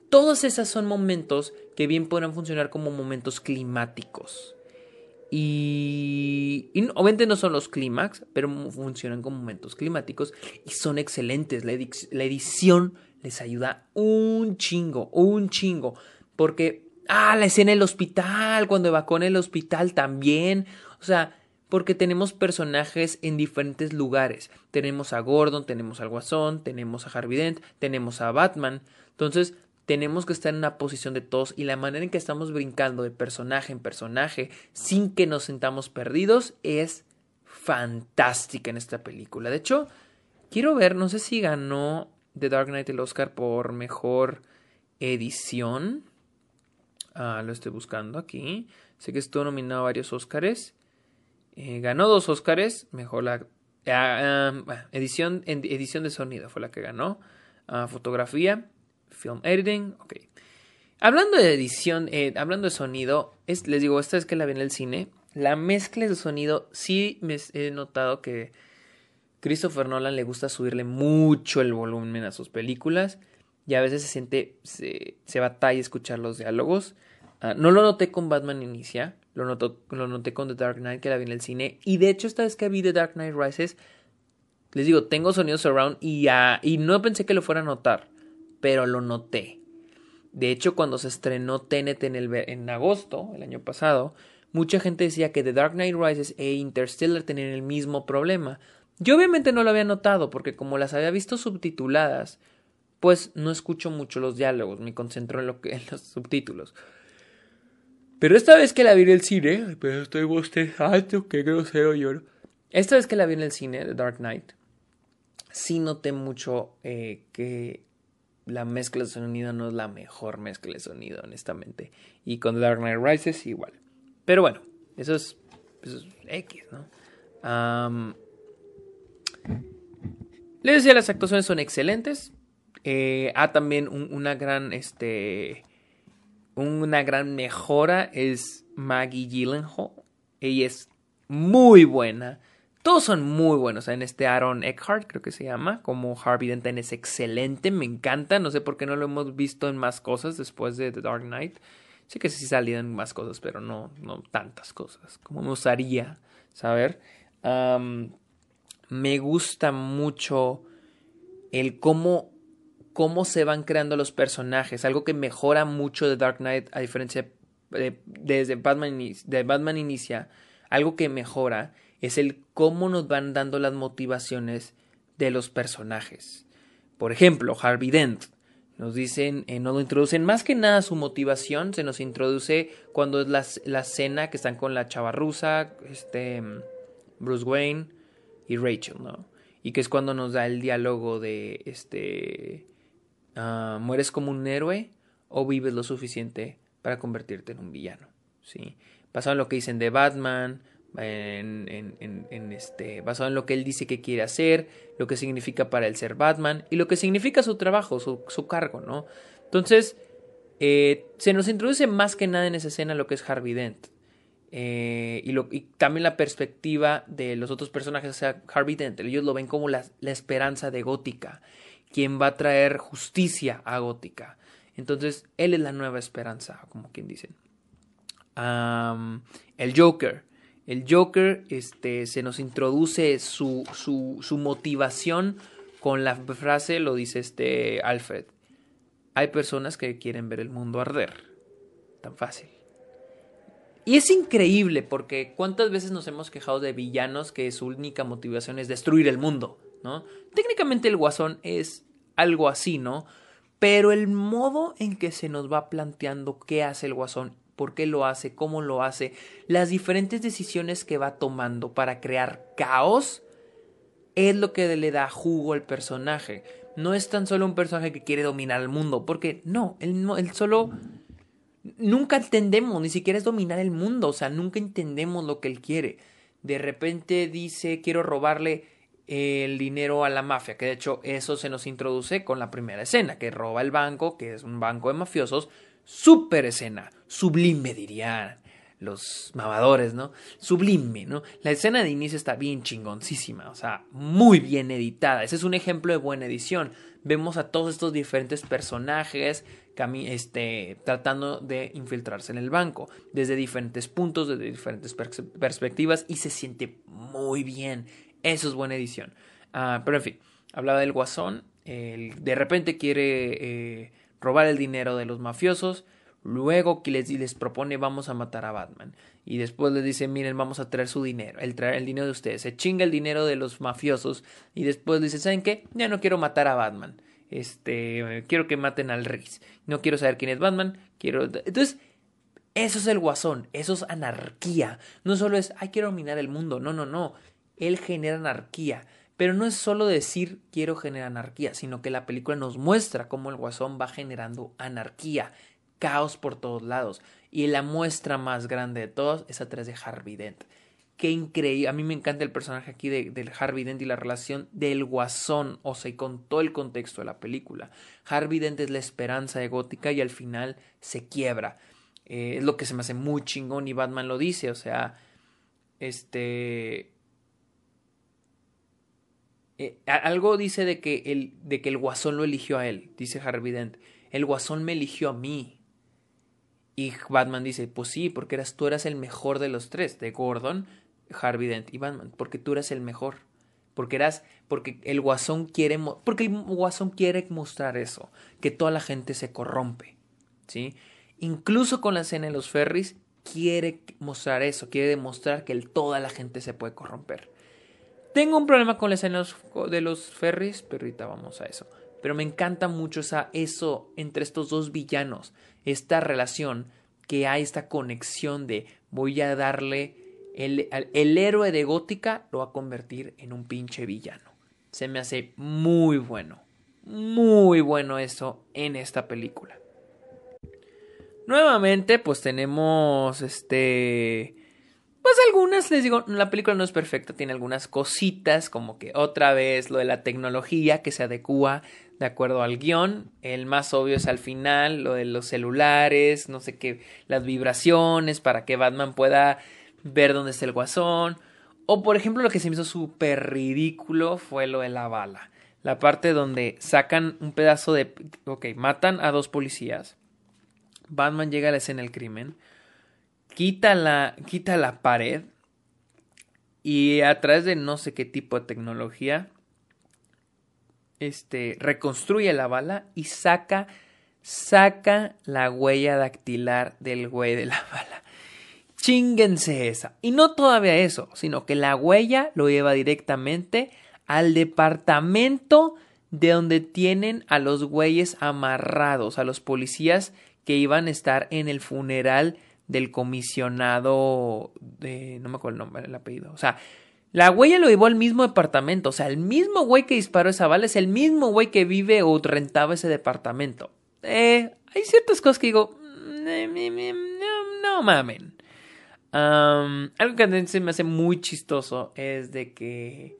Todos esos son momentos que bien podrán funcionar como momentos climáticos. Y, y, obviamente no son los clímax, pero funcionan como momentos climáticos y son excelentes. La, edición les ayuda un chingo, un chingo. Porque, ah, la escena del hospital, cuando evacúan el hospital también. O sea, porque tenemos personajes en diferentes lugares. Tenemos a Gordon, tenemos al Guasón, tenemos a Harvey Dent, tenemos a Batman. Entonces, tenemos que estar en una posición de todos y la manera en que estamos brincando de personaje en personaje sin que nos sentamos perdidos es fantástica en esta película. De hecho, quiero ver, no sé si ganó The Dark Knight el Oscar por mejor edición. Ah, lo estoy buscando aquí. Sé que estuvo nominado a varios Oscars. Eh, ganó dos Oscars. Mejor la. Ah, ah, edición, edición de sonido fue la que ganó. fotografía. Film editing. Ok. Hablando de edición, eh, hablando de sonido, es, les digo, esta vez que la vi en el cine, la mezcla de sonido, sí me he notado que Christopher Nolan le gusta subirle mucho el volumen a sus películas y a veces se siente, se, se batalla escuchar los diálogos. Ah, no lo noté con Batman Inicia, lo, lo noté con The Dark Knight que la vi en el cine y de hecho esta vez que vi The Dark Knight Rises, les digo, tengo sonidos surround y, y no pensé que lo fuera a notar, pero lo noté. De hecho, cuando se estrenó Tenet en, el, en agosto, el año pasado, mucha gente decía que The Dark Knight Rises e Interstellar tenían el mismo problema, yo obviamente no lo había notado porque como las había visto subtituladas, pues no escucho mucho los diálogos, me concentro en, lo que, en los subtítulos. Pero esta vez que la vi en el cine, pero estoy bostezando, qué grosero yo. Esta vez que la vi en el cine de Dark Knight, sí noté mucho eh, que la mezcla de sonido no es la mejor mezcla de sonido, honestamente. Y con Dark Knight Rises igual. Pero bueno, eso es, eso es X, ¿no? Les decía, las actuaciones son excelentes. Eh, ah, también una gran, este, una gran mejora es Maggie Gyllenhaal. Ella es muy buena. Todos son muy buenos. En este Aaron Eckhart, creo que se llama, como Harvey Dent es excelente, me encanta. No sé por qué no lo hemos visto en más cosas después de The Dark Knight. Sí que sí salían más cosas, pero no, no tantas cosas como me gustaría saber. me gusta mucho el cómo, cómo se van creando los personajes. Algo que mejora mucho de Dark Knight, a diferencia de, desde Batman, de Batman Inicia. Algo que mejora es el cómo nos van dando las motivaciones de los personajes. Por ejemplo, Harvey Dent. Nos dicen, eh, nos lo introducen más que nada su motivación, se nos introduce cuando es la, la escena que están con la chava rusa, este, Bruce Wayne y Rachel, ¿no? Y que es cuando nos da el diálogo de, este, ah, mueres como un héroe o vives lo suficiente para convertirte en un villano, ¿sí? Basado en lo que dicen de Batman, este, basado en lo que él dice que quiere hacer, lo que significa para él ser Batman y lo que significa su trabajo, su, cargo, ¿no? Entonces, eh, se nos introduce más que nada en esa escena lo que es Harvey Dent. Eh, y, también la perspectiva de los otros personajes, o sea, Harvey Dent, ellos lo ven como la, la esperanza de Gótica, quien va a traer justicia a Gótica. Entonces, él es la nueva esperanza, como quien dicen. el Joker el Joker este, se nos introduce su, su, motivación con la frase, lo dice este Alfred. Hay personas que quieren ver el mundo arder. Tan fácil. Y es increíble porque cuántas veces nos hemos quejado de villanos que su única motivación es destruir el mundo, ¿no? Técnicamente el guasón es algo así, ¿no? Pero el modo en que se nos va planteando qué hace el guasón por qué lo hace, cómo lo hace, las diferentes decisiones que va tomando para crear caos, es lo que le da jugo al personaje. No es tan solo un personaje que quiere dominar el mundo, porque no, él, él solo... Nunca entendemos, ni siquiera es dominar el mundo, o sea, nunca entendemos lo que él quiere. De repente dice, quiero robarle el dinero a la mafia, que de hecho eso se nos introduce con la primera escena, que roba el banco, que es un banco de mafiosos, super escena, sublime dirían los mamadores, ¿no? Sublime, ¿no? La escena de inicio está bien chingoncísima, o sea, muy bien editada. Ese es un ejemplo de buena edición. Vemos a todos estos diferentes personajes este, tratando de infiltrarse en el banco, desde diferentes puntos, desde diferentes perspectivas, y se siente muy bien. Eso es buena edición. Ah, pero en fin, hablaba del guasón, de repente quiere... Eh, robar el dinero de los mafiosos, luego que les, propone vamos a matar a Batman y después les dice miren vamos a traer su dinero, el traer el dinero de ustedes, se chinga el dinero de los mafiosos y después dice saben qué ya no quiero matar a Batman, este quiero que maten al Riz, no quiero saber quién es Batman, quiero entonces eso es el guasón, eso es anarquía, no solo es ay quiero dominar el mundo, no no no, él genera anarquía pero no es solo decir quiero generar anarquía, sino que la película nos muestra cómo el guasón va generando anarquía, caos por todos lados. Y la muestra más grande de todas es a través de Harvey Dent. Qué increíble. A mí me encanta el personaje aquí de, del Harvey Dent y la relación del guasón, o sea, y con todo el contexto de la película. Harvey Dent es la esperanza de Gótica y al final se quiebra. Eh, es lo que se me hace muy chingón y Batman lo dice, o sea, este eh, algo dice de que, el, de que el guasón lo eligió a él, dice Harvey Dent. El guasón me eligió a mí. Y Batman dice, pues sí, porque eras, tú eras el mejor de los tres, de Gordon, Harvey Dent y Batman, porque tú eras el mejor. Porque eras, porque el guasón quiere, porque el guasón quiere mostrar eso, que toda la gente se corrompe, ¿sí? Incluso con la escena de los ferries, quiere mostrar eso, quiere demostrar que toda la gente se puede corromper. Tengo un problema con la escena de los ferries, pero ahorita vamos a eso. Pero me encanta mucho esa, eso entre estos dos villanos, esta relación que hay, esta conexión de voy a darle el, el héroe de Gótica lo va a convertir en un pinche villano. Se me hace muy bueno, muy bueno eso en esta película. Nuevamente, pues tenemos este pues algunas, les digo, la película no es perfecta, tiene algunas cositas, como que otra vez lo de la tecnología que se adecua de acuerdo al guion. El más obvio es al final, lo de los celulares, no sé qué, las vibraciones para que Batman pueda ver dónde está el guasón. O por ejemplo, lo que se me hizo súper ridículo fue lo de la bala. La parte donde sacan un pedazo de... Ok, matan a dos policías. Batman llega a la escena del crimen, quita la, quita la pared y a través de no sé qué tipo de tecnología, este, reconstruye la bala y saca, saca la huella dactilar del güey de la bala. Chinguense esa. Y no todavía eso, sino que la huella lo lleva directamente al departamento de donde tienen a los güeyes amarrados, a los policías que iban a estar en el funeral del comisionado de... no me acuerdo el nombre, el apellido. O sea, la huella lo llevó al mismo departamento. O sea, el mismo güey que disparó esa bala es el mismo güey que vive o rentaba ese departamento. Eh, hay ciertas cosas que digo... Mm, no, mamen. algo que se me hace muy chistoso es de que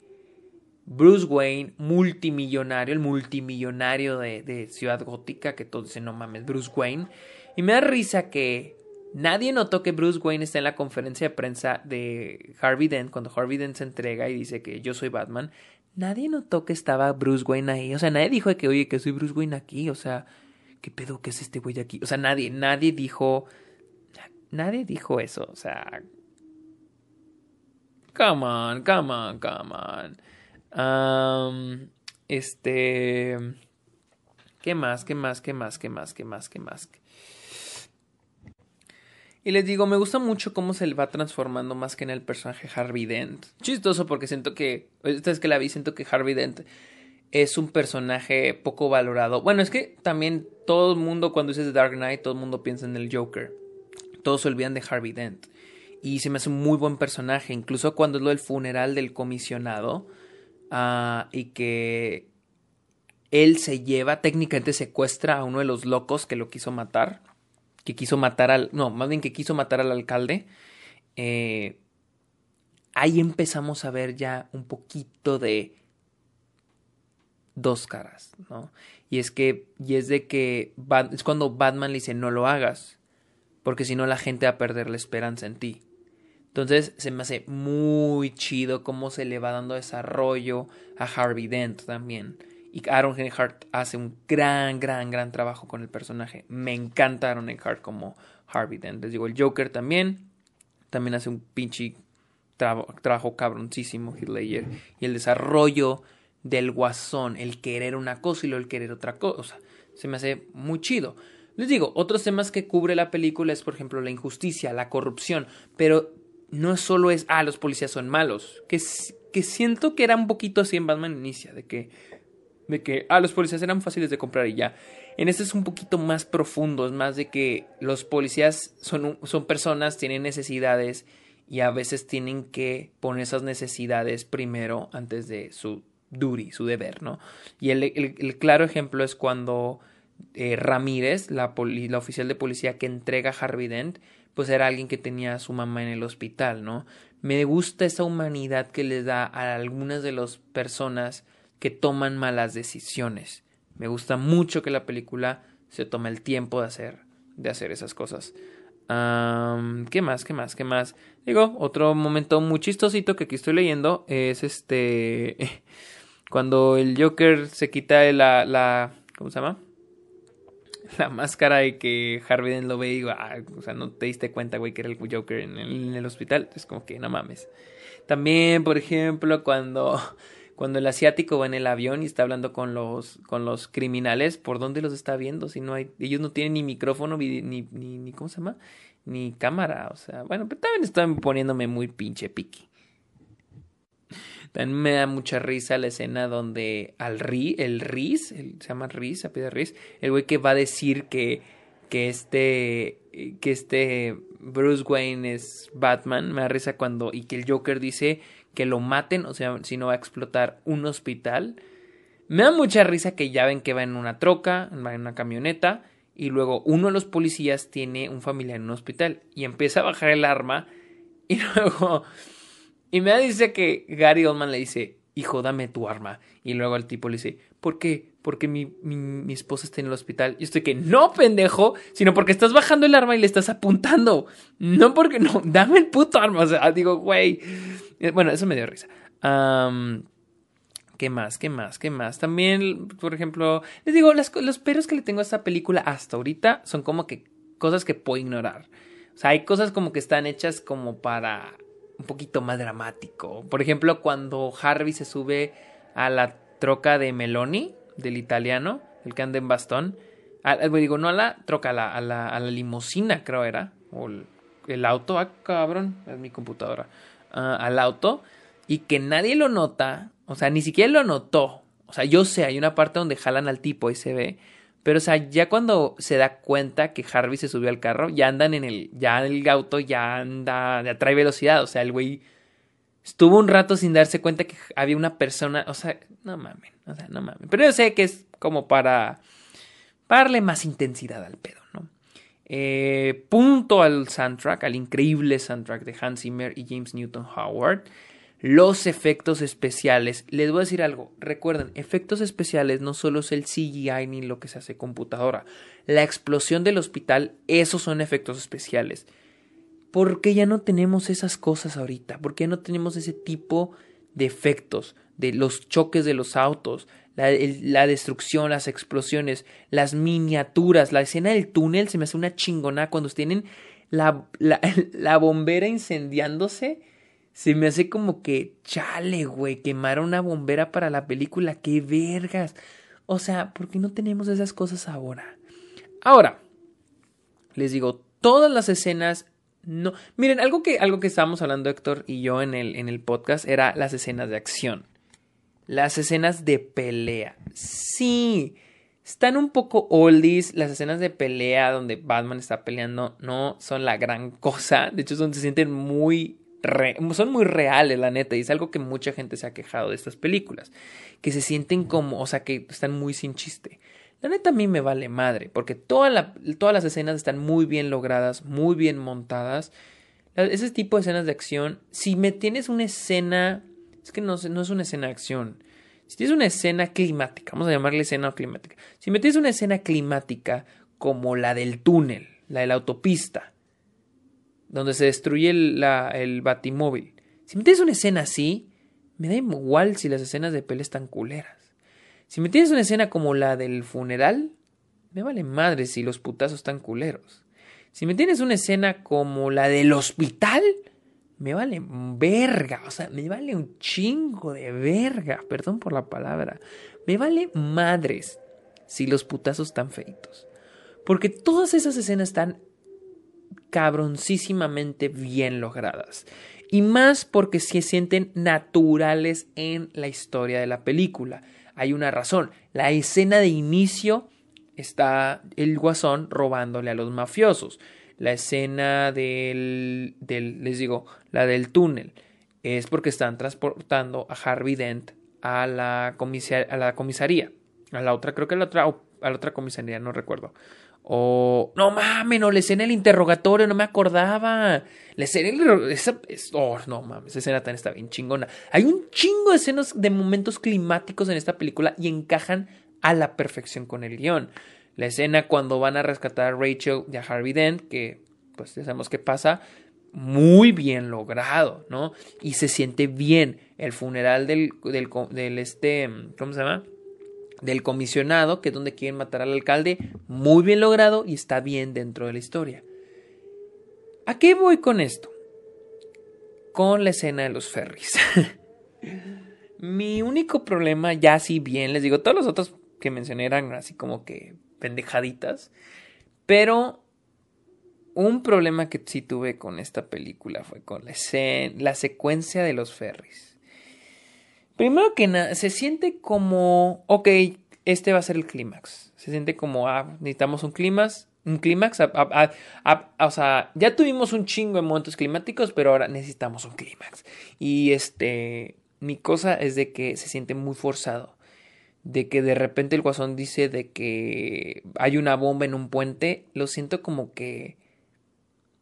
Bruce Wayne, multimillonario, el multimillonario de, de Ciudad Gótica, que todos dicen, no mames, Bruce Wayne. Y me da risa que nadie notó que Bruce Wayne está en la conferencia de prensa de Harvey Dent, cuando Harvey Dent se entrega y dice que yo soy Batman. Nadie notó que estaba Bruce Wayne ahí. O sea, nadie dijo que, oye, que soy Bruce Wayne aquí. O sea, ¿qué pedo que es este güey aquí? O sea, nadie, nadie dijo. Nadie dijo eso. O sea. Come on, come on, come on este. ¿Qué más? ¿Qué más? ¿Qué más? ¿Qué más? ¿Qué más? ¿Qué más? Y les digo, me gusta mucho cómo se le va transformando más que en el personaje Harvey Dent. Chistoso porque siento que, esta vez que la vi, siento que Harvey Dent es un personaje poco valorado. Bueno, es que también todo el mundo cuando dices Dark Knight, todo el mundo piensa en el Joker. Todos se olvidan de Harvey Dent. Y se me hace un muy buen personaje. Incluso cuando es lo del funeral del comisionado Ah, y que él se lleva, técnicamente secuestra a uno de los locos que lo quiso matar, que quiso matar al, no, más bien que quiso matar al alcalde. Eh, ahí empezamos a ver ya un poquito de dos caras, ¿no? Y es que, y es de que es cuando Batman le dice no lo hagas, porque si no la gente va a perder la esperanza en ti. Entonces se me hace muy chido cómo se le va dando desarrollo a Harvey Dent también. Y Aaron Eckhart hace un gran, gran, gran trabajo con el personaje. Me encanta Aaron Eckhart como Harvey Dent. Les digo, el Joker también. También hace un pinche trabajo cabroncísimo, Heath Ledger. Y el desarrollo del guasón, el querer una cosa y luego el querer otra cosa. Se me hace muy chido. Les digo, otros temas que cubre la película es, por ejemplo, la injusticia, la corrupción, pero no solo es, ah, los policías son malos, que, que siento que era un poquito así en Batman Inicia, de que, de que, ah, los policías eran fáciles de comprar y ya. En este es un poquito más profundo, es más de que los policías son, son personas, tienen necesidades y a veces tienen que poner esas necesidades primero antes de su duty, su deber, ¿no? Y el, claro ejemplo es cuando eh, Ramírez, la, la oficial de policía que entrega a Harvey Dent, pues era alguien que tenía a su mamá en el hospital, ¿no? Me gusta esa humanidad que le da a algunas de las personas que toman malas decisiones. Me gusta mucho que la película se tome el tiempo de hacer, de hacer esas cosas. ¿Qué más? ¿Qué más? ¿Qué más? Digo, otro momento muy chistosito que aquí estoy leyendo es este. Cuando el Joker se quita la. la ¿Cómo se llama? la máscara y que Harvey Dent lo ve y digo, ah, o sea, no te diste cuenta, güey, que era el Joker en el, hospital. Es como que no mames. También, por ejemplo, cuando, cuando el asiático va en el avión y está hablando con los, con los criminales, ¿por dónde los está viendo? Si no hay, ellos no tienen ni micrófono, ni, ni, ni ¿cómo se llama? Ni cámara, o sea, bueno, pero también están poniéndome muy pinche piqui. También me da mucha risa la escena donde al Riz, el Riz, se llama Riz, a pie de Riz, el güey que va a decir que, que este, que este Bruce Wayne es Batman, me da risa cuando, y que el Joker dice que lo maten, o sea, si no va a explotar un hospital. Me da mucha risa que ya ven que va en una troca, va en una camioneta, y luego uno de los policías tiene un familiar en un hospital y empieza a bajar el arma y luego y me dice que Gary Oldman le dice, hijo, dame tu arma. Y luego el tipo le dice, ¿por qué? Porque mi, mi, esposa está en el hospital. Y estoy que, no, pendejo, sino porque estás bajando el arma y le estás apuntando. No porque no, dame el puto arma. O sea, digo, güey. Eh, bueno, eso me dio risa. ¿Qué más? ¿Qué más? ¿Qué más? También, por ejemplo, les digo, los peros que le tengo a esta película hasta ahorita son como que cosas que puedo ignorar. O sea, hay cosas como que están hechas como para un poquito más dramático. Por ejemplo, cuando Harvey se sube a la troca de Meloni, del italiano, el que anda en bastón. digo, no a la troca, a la, a la, a la limusina, creo era. O el, auto, ah, cabrón, es mi computadora. Ah, al auto. Y que nadie lo nota. O sea, ni siquiera lo notó. O sea, yo sé, hay una parte donde jalan al tipo y se ve. Pero, o sea, ya cuando se da cuenta que Harvey se subió al carro, ya andan en el, ya el auto ya anda, ya trae velocidad. O sea, el güey estuvo un rato sin darse cuenta que había una persona, o sea, no mames, o sea, no mames. Pero yo sé que es como para, darle más intensidad al pedo, ¿no? Eh, punto al soundtrack, al increíble soundtrack de Hans Zimmer y James Newton Howard los efectos especiales. Les voy a decir algo, recuerden, efectos especiales no solo es el CGI ni lo que se hace computadora. La explosión del hospital, esos son efectos especiales. ¿Por qué ya no tenemos esas cosas ahorita? ¿Por qué no tenemos ese tipo de efectos? De los choques de los autos, la, la, destrucción, las explosiones, las miniaturas, la escena del túnel se me hace una chingona cuando tienen la, la, la bombera incendiándose se me hace como que, chale, güey, quemar una bombera para la película, qué vergas. O sea, ¿por qué no tenemos esas cosas ahora? Ahora, les digo, todas las escenas no. Miren, algo que, algo que estábamos hablando Héctor y yo en el, en el podcast era las escenas de acción. Las escenas de pelea. Sí. Están un poco oldies. Las escenas de pelea donde Batman está peleando no son la gran cosa. De hecho, se sienten muy son muy reales, la neta, y es algo que mucha gente se ha quejado de estas películas, que se sienten como, o sea, que están muy sin chiste. La neta a mí me vale madre, porque todas las escenas están muy bien logradas, muy bien montadas. Ese tipo de escenas de acción, si me tienes una escena, es que no, no es una escena de acción, si tienes una escena climática, vamos a llamarle escena climática, si me tienes una escena climática como la del túnel, la de la autopista, donde se destruye el, batimóvil. Si me tienes una escena así, me da igual si las escenas de pelea están culeras. Si me tienes una escena como la del funeral, me vale madre si los putazos están culeros. Si me tienes una escena como la del hospital, me vale verga, o sea, me vale un chingo de verga, perdón por la palabra. Me vale madres si los putazos están feitos. Porque todas esas escenas están cabroncísimamente bien logradas. Y más porque se sienten naturales en la historia de la película. Hay una razón. La escena de inicio está el guasón robándole a los mafiosos. La escena del, del les digo, la del túnel, es porque están transportando a Harvey Dent a la, a la comisaría. A la otra, creo que a la otra, a la otra comisaría, no recuerdo. O, no mames, no, la escena del interrogatorio, no me acordaba. La escena esa, oh, no mames, esa escena tan está bien chingona. Hay un chingo de escenas de momentos climáticos en esta película y encajan a la perfección con el guion. La escena cuando van a rescatar a Rachel y a Harvey Dent, que pues ya sabemos qué pasa, muy bien logrado, ¿no? Y se siente bien. El funeral del, del, del este, ¿cómo se llama? Del comisionado, que es donde quieren matar al alcalde, muy bien logrado y está bien dentro de la historia. ¿A qué voy con esto? Con la escena de los ferries. Mi único problema, ya si bien les digo, todos los otros que mencioné eran así como que pendejaditas, pero un problema que sí tuve con esta película fue con la, la secuencia de los ferries. Primero que nada, se siente como, ok, este va a ser el clímax. Se siente como, ah, necesitamos un clímax, un clímax, o sea, ya tuvimos un chingo de momentos climáticos, pero ahora necesitamos un clímax. Y este, mi cosa es de que se siente muy forzado. De que de repente el guasón dice de que hay una bomba en un puente. Lo siento como que...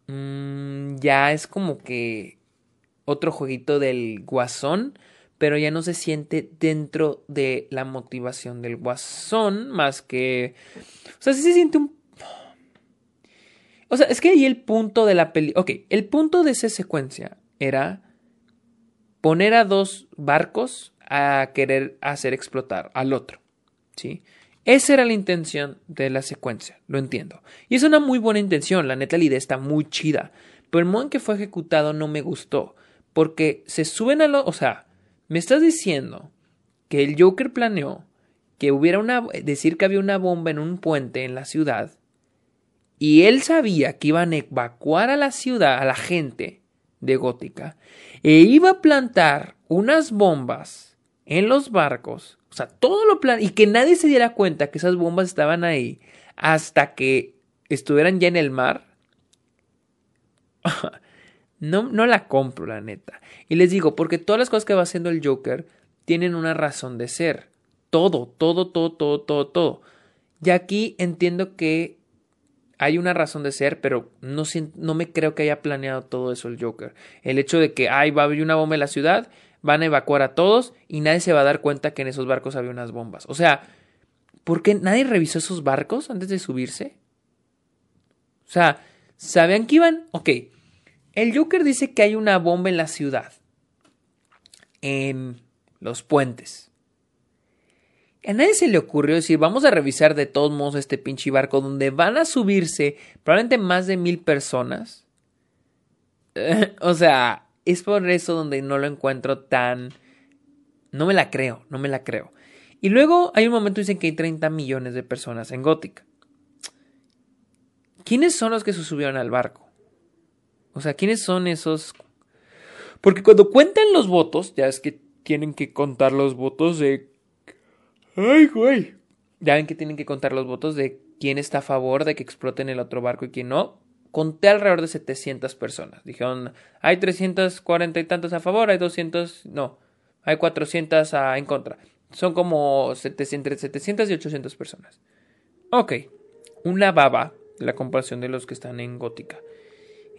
Mm, ya es como que otro jueguito del guasón pero ya no se siente dentro de la motivación del guasón, más que... O sea, sí se siente un... O sea, es que ahí el punto de la peli... Ok, el punto de esa secuencia era poner a dos barcos a querer hacer explotar al otro, ¿sí? Esa era la intención de la secuencia, lo entiendo. Y es una muy buena intención, la neta la idea está muy chida. Pero el modo en que fue ejecutado no me gustó. Porque se suben a lo... O sea, me estás diciendo que el Joker planeó que hubiera una... decir que había una bomba en un puente en la ciudad. Y él sabía que iban a evacuar a la ciudad, a la gente de Gótica. E iba a plantar unas bombas en los barcos o sea, todo lo plan y que nadie se diera cuenta que esas bombas estaban ahí hasta que estuvieran ya en el mar. no, no la compro, la neta. Y les digo, porque todas las cosas que va haciendo el Joker tienen una razón de ser. Todo, todo, todo, todo, todo, todo. Y aquí entiendo que hay una razón de ser, pero no, no me creo que haya planeado todo eso el Joker. El hecho de que, ay, va a haber una bomba en la ciudad van a evacuar a todos y nadie se va a dar cuenta que en esos barcos había unas bombas. O sea, ¿por qué nadie revisó esos barcos antes de subirse? O sea, ¿sabían que iban? Ok, el Joker dice que hay una bomba en la ciudad, en los puentes. A nadie se le ocurrió decir, vamos a revisar de todos modos este pinche barco donde van a subirse probablemente más de mil personas. o sea, es por eso donde no lo encuentro tan... No me la creo, no me la creo. Y luego hay un momento dicen que hay 30 millones de personas en Gótica. ¿Quiénes son los que se subieron al barco? O sea, ¿quiénes son esos? Porque cuando cuentan los votos, ya es que tienen que contar los votos de... ¡Ay, güey! Ya ven que tienen que contar los votos de quién está a favor de que exploten el otro barco y quién no conté alrededor de 700 personas. Dijeron, hay 340 y tantos a favor, hay 200, no, hay 400 en contra. Son como 700, entre 700 y 800 personas. Ok, una baba la comparación de los que están en Gótica.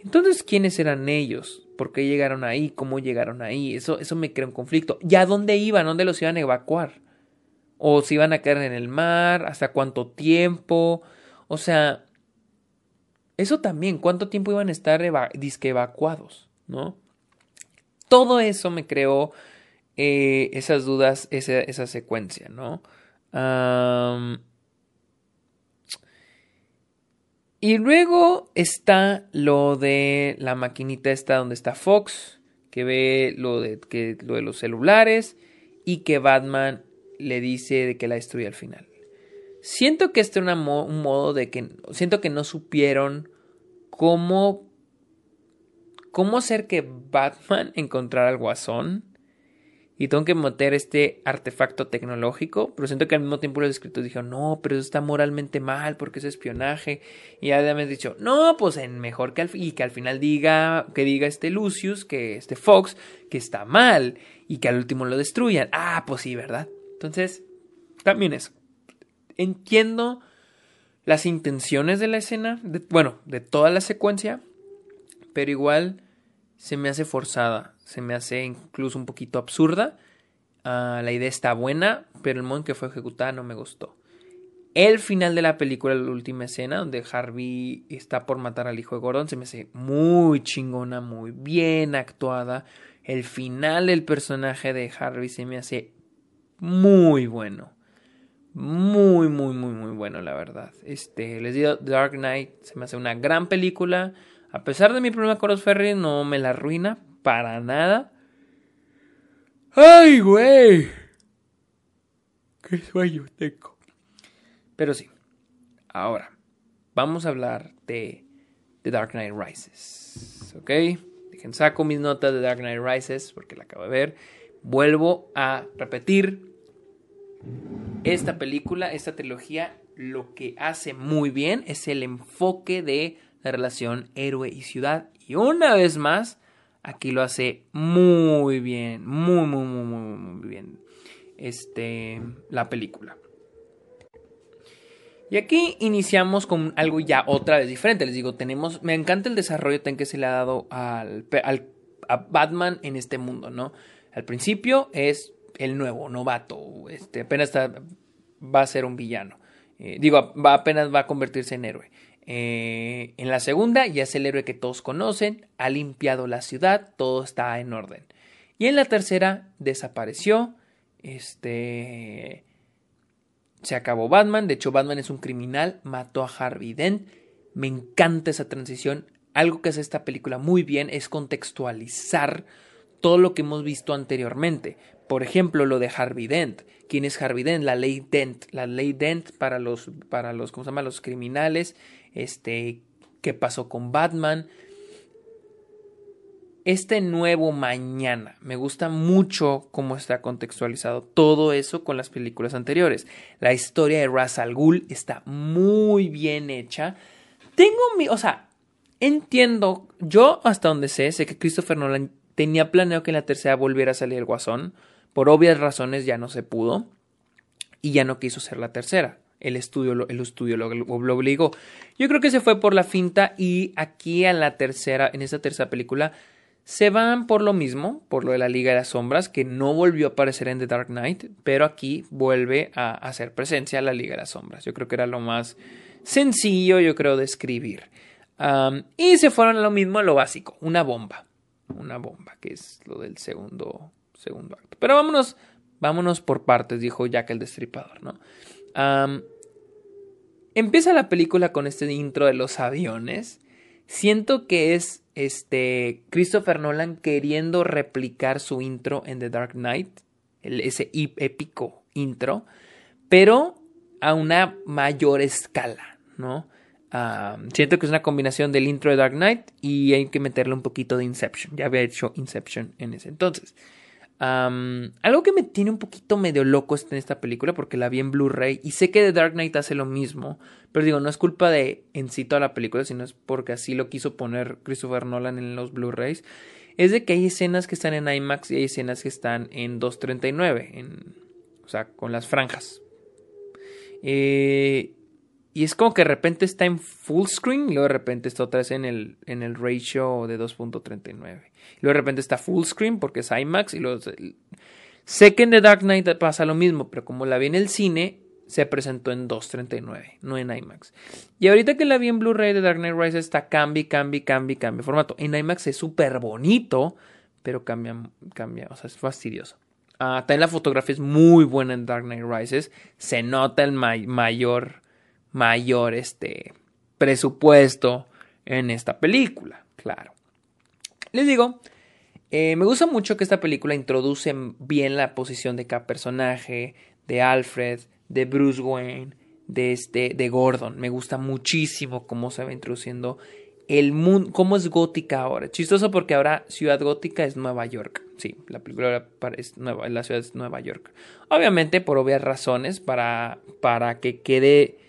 Entonces, ¿quiénes eran ellos? ¿Por qué llegaron ahí? ¿Cómo llegaron ahí? Eso, eso me crea un conflicto. ¿Y a dónde iban? ¿Dónde los iban a evacuar? ¿O si iban a caer en el mar? ¿Hasta cuánto tiempo? O sea, eso también, ¿cuánto tiempo iban a estar disque evacuados? ¿No? Todo eso me creó eh, esas dudas, esa, esa secuencia, ¿no? Y luego está lo de la maquinita esta donde está Fox, que ve lo de, que, lo de los celulares y que Batman le dice de que la destruye al final. Siento que este es un modo de que. Siento que no supieron cómo. cómo hacer que Batman encontrara al guasón. Y tengo que meter este artefacto tecnológico. Pero siento que al mismo tiempo los escritores dijeron, no, pero eso está moralmente mal porque es espionaje. Y ya me han dicho, no, pues en mejor que al, y que al final diga, que diga este Lucius, que este Fox, que está mal. Y que al último lo destruyan. Ah, pues sí, ¿verdad? Entonces, también eso entiendo las intenciones de la escena, bueno, de toda la secuencia, pero igual se me hace forzada, se me hace incluso un poquito absurda. Ah, la idea está buena, pero el modo en que fue ejecutada no me gustó. El final de la película, la última escena, donde Harvey está por matar al hijo de Gordon, se me hace muy chingona, muy bien actuada. El final del personaje de Harvey se me hace muy bueno. Muy, muy, muy, muy bueno, la verdad. Este, les digo, Dark Knight se me hace una gran película. A pesar de mi problema con los Ferry, no me la arruina para nada. ¡Ay, güey! ¡Qué sueño tengo! Pero sí, ahora vamos a hablar de The Dark Knight Rises. ¿Ok? Dejen saco mis notas de Dark Knight Rises porque la acabo de ver. Vuelvo a repetir esta película, esta trilogía, lo que hace muy bien es el enfoque de la relación héroe y ciudad. Y una vez más, aquí lo hace muy bien, muy, muy, muy, muy, muy bien. Este, la película. Y aquí iniciamos con algo ya otra vez diferente. Les digo, tenemos, me encanta el desarrollo que se le ha dado al, al, a Batman en este mundo, ¿no? Al principio es el nuevo novato, este, apenas va a ser un villano. Eh, digo, va, apenas va a convertirse en héroe. Eh, en la segunda ya es el héroe que todos conocen, ha limpiado la ciudad, todo está en orden. Y en la tercera desapareció, este, se acabó Batman. De hecho, Batman es un criminal, mató a Harvey Dent. Me encanta esa transición. Algo que hace esta película muy bien es contextualizar todo lo que hemos visto anteriormente. Por ejemplo, lo de Harvey Dent. ¿Quién es Harvey Dent? La ley Dent. La ley Dent para los, para los, ¿cómo se llama? Los criminales. Este, ¿qué pasó con Batman? Este nuevo mañana. Me gusta mucho cómo está contextualizado todo eso con las películas anteriores. La historia de Ra's al está muy bien hecha. Tengo mi, o sea, entiendo, yo hasta donde sé, sé que Christopher Nolan tenía planeado que en la tercera volviera a salir el Guasón. Por obvias razones ya no se pudo y ya no quiso ser la tercera. El estudio, el estudio lo, lo, obligó. Yo creo que se fue por la finta y aquí en la tercera, en esta tercera película, se van por lo mismo, por lo de la Liga de las Sombras, que no volvió a aparecer en The Dark Knight, pero aquí vuelve a hacer presencia la Liga de las Sombras. Yo creo que era lo más sencillo, yo creo, de escribir. y se fueron a lo mismo, a lo básico, una bomba. Una bomba, que es lo del segundo segundo acto. Pero vámonos, vámonos por partes, dijo Jack el Destripador, ¿no? Empieza la película con este intro de los aviones. Siento que es este Christopher Nolan queriendo replicar su intro en The Dark Knight, ese épico intro, pero a una mayor escala, ¿no? siento que es una combinación del intro de Dark Knight y hay que meterle un poquito de Inception. Ya había hecho Inception en ese entonces algo que me tiene un poquito medio loco en esta película porque la vi en Blu-ray y sé que The Dark Knight hace lo mismo, pero digo, no es culpa de en sí toda la película, sino es porque así lo quiso poner Christopher Nolan en los Blu-rays, es de que hay escenas que están en IMAX y hay escenas que están en 239, en, o sea, con las franjas. Eh, y es como que de repente está en full screen y luego de repente está otra vez en el, en el ratio de 2.39. Luego de repente está full screen porque es IMAX y luego... Sé que en The Dark Knight pasa lo mismo, pero como la vi en el cine, se presentó en 2.39, no en IMAX. Y ahorita que la vi en Blu-ray de Dark Knight Rises está cambia, cambia, cambia, cambia formato. En IMAX es súper bonito, pero cambia, cambia, o sea, es fastidioso. Ah, también la fotografía es muy buena en Dark Knight Rises. Se nota el mayor mayor este presupuesto en esta película, claro. Les digo, eh, me gusta mucho que esta película introduce bien la posición de cada personaje, de Alfred, de Bruce Wayne, de este, de Gordon. Me gusta muchísimo cómo se va introduciendo el mundo, cómo es gótica ahora. Chistoso porque ahora Ciudad Gótica es Nueva York. Sí, la película es nueva, la ciudad es Nueva York. Obviamente por obvias razones, para, para que quede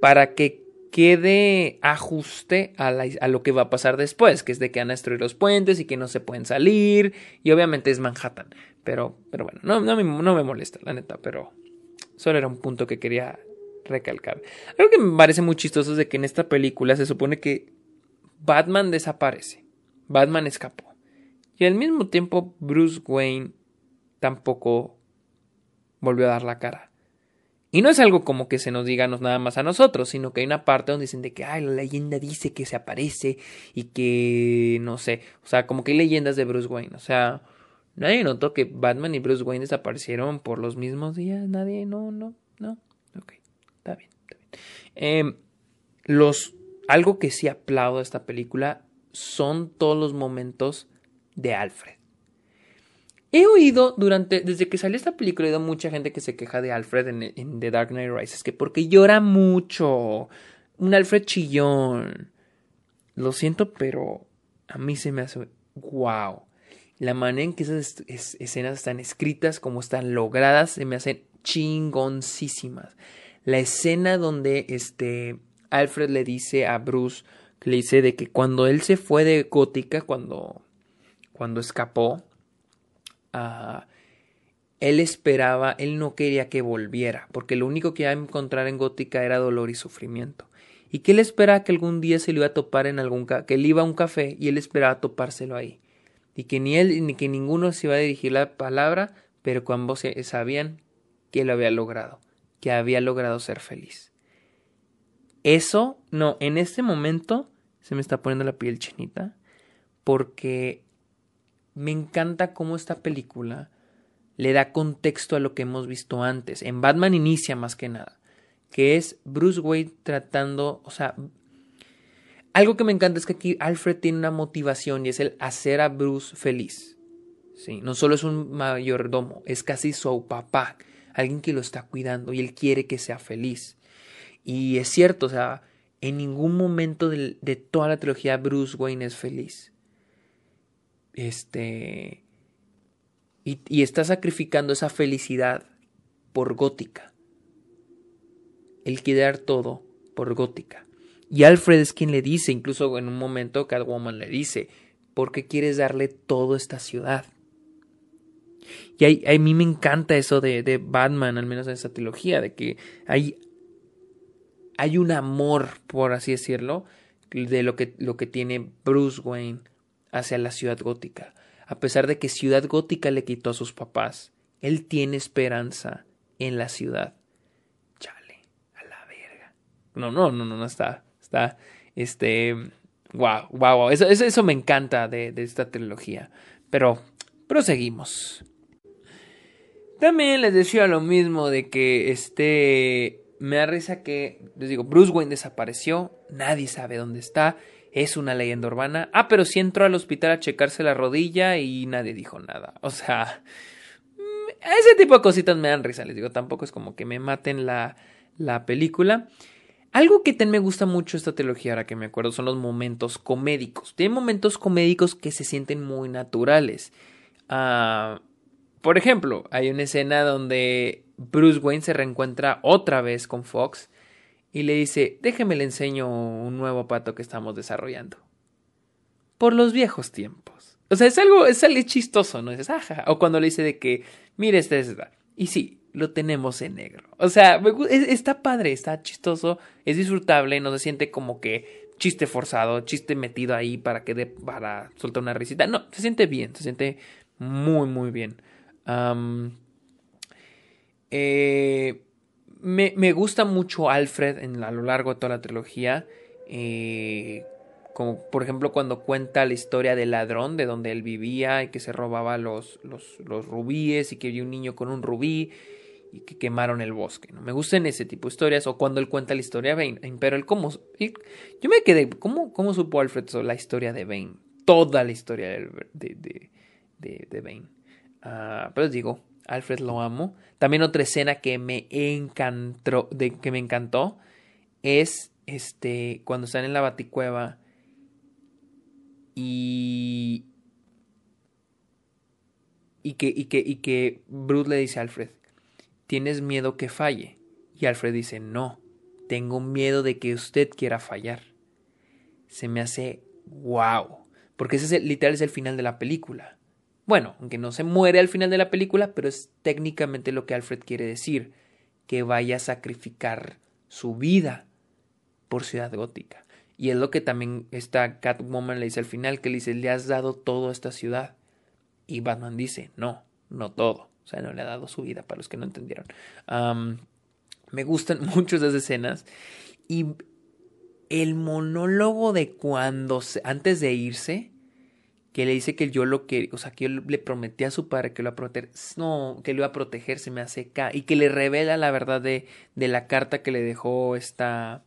para que quede ajuste a, lo que va a pasar después, que es de que van a destruir los puentes y que no se pueden salir, y obviamente es Manhattan, pero, pero bueno, no, me, no me molesta, la neta, pero solo era un punto que quería recalcar. Algo que me parece muy chistoso es de que en esta película se supone que Batman desaparece, Batman escapó, y al mismo tiempo Bruce Wayne tampoco volvió a dar la cara. Y no es algo como que se nos diga nada más a nosotros, sino que hay una parte donde dicen de que, ay, la leyenda dice que se aparece y que, no sé, o sea, como que hay leyendas de Bruce Wayne, o sea, nadie notó que Batman y Bruce Wayne desaparecieron por los mismos días, nadie, no, no, no, ok, está bien, está bien. Em, los, algo que sí aplaudo de esta película son todos los momentos de Alfred. He oído durante, desde que salió esta película, he oído mucha gente que se queja de Alfred en, The Dark Knight Rises, que porque llora mucho, un Alfred chillón. Lo siento, pero a mí se me hace wow. La manera en que esas escenas están escritas, como están logradas, se me hacen chingoncísimas. La escena donde este Alfred le dice a Bruce, que le dice de que cuando él se fue de Gótica, cuando, cuando escapó, él esperaba, él no quería que volviera, porque lo único que iba a encontrar en Gótica era dolor y sufrimiento. Y que él esperaba que algún día se lo iba a topar en algún que él iba a un café y él esperaba topárselo ahí. Y que ni él ni que ninguno se iba a dirigir la palabra, pero cuando sabían que él había logrado, que había logrado ser feliz. Eso, no, en este momento se me está poniendo la piel chinita, porque me encanta cómo esta película le da contexto a lo que hemos visto antes. En Batman inicia más que nada, que es Bruce Wayne tratando, o sea, algo que me encanta es que aquí Alfred tiene una motivación y es el hacer a Bruce feliz. Sí, no solo es un mayordomo, es casi su papá, alguien que lo está cuidando y él quiere que sea feliz. Y es cierto, o sea, en ningún momento de, de toda la trilogía Bruce Wayne es feliz. Este y, está sacrificando esa felicidad por gótica. El quiere todo por gótica. Y Alfred es quien le dice, incluso en un momento Catwoman le dice, ¿por qué quieres darle todo esta ciudad? Y a, mí me encanta eso de, de, Batman, al menos en esta trilogía, de que hay, hay un amor, por así decirlo, de lo que, lo que tiene Bruce Wayne hacia la ciudad gótica. A pesar de que Ciudad Gótica le quitó a sus papás, él tiene esperanza en la ciudad. Chale, a la verga. No, no, no, no, no está. Está, este, wow, wow, wow. Eso, eso, me encanta de, de esta trilogía. Pero, proseguimos. También les decía lo mismo de que este me da risa que les digo, Bruce Wayne desapareció, nadie sabe dónde está es una leyenda urbana. Ah, pero sí entró al hospital a checarse la rodilla y nadie dijo nada. O sea, mm, ese tipo de cositas me dan risa. Les digo, tampoco es como que me maten la, la película. Algo que me gusta mucho esta trilogía, ahora que me acuerdo, son los momentos comédicos. Tiene momentos comédicos que se sienten muy naturales. Ah, por ejemplo, hay una escena donde Bruce Wayne se reencuentra otra vez con Fox y le dice, déjeme le enseño un nuevo pato que estamos desarrollando. Por los viejos tiempos. O sea, es algo, es algo chistoso, ¿no? Es ajá. O cuando le dice de que, mire, este es... Y sí, lo tenemos en negro. O sea, está padre, está chistoso, es disfrutable, no se siente como que chiste forzado, chiste metido ahí para que de, para soltar una risita. No, se siente bien, se siente muy, muy bien. eh, me, gusta mucho Alfred en, a lo largo de toda la trilogía. Eh, como por ejemplo cuando cuenta la historia del ladrón, de donde él vivía y que se robaba los, los, los rubíes y que vio un niño con un rubí y que quemaron el bosque. ¿no? Me gustan ese tipo de historias. O cuando él cuenta la historia de Bane. Pero él cómo... Yo me quedé... ¿Cómo, cómo supo Alfred la historia de Bane? Toda la historia de, de, de, de Bane. Ah, pero digo, Alfred lo amo. También otra escena que me encantó, de, que me encantó es este cuando están en la baticueva y que, y que, y que Bruce le dice a Alfred, ¿tienes miedo que falle? Y Alfred dice, no, tengo miedo de que usted quiera fallar. Se me hace wow, porque ese es literal es el final de la película. Bueno, aunque no se muere al final de la película, pero es técnicamente lo que Alfred quiere decir, que vaya a sacrificar su vida por Ciudad Gótica. Y es lo que también esta Catwoman le dice al final, que le dice, le has dado todo a esta ciudad. Y Batman dice, no, no todo. O sea, no le ha dado su vida, para los que no entendieron. me gustan mucho esas escenas. Y el monólogo de cuando, antes de irse, que le dice que yo lo que, o sea, que yo le prometí a su padre que lo iba a proteger, no, que lo iba a proteger, se me hace ca y que le revela la verdad de, de la carta que le dejó esta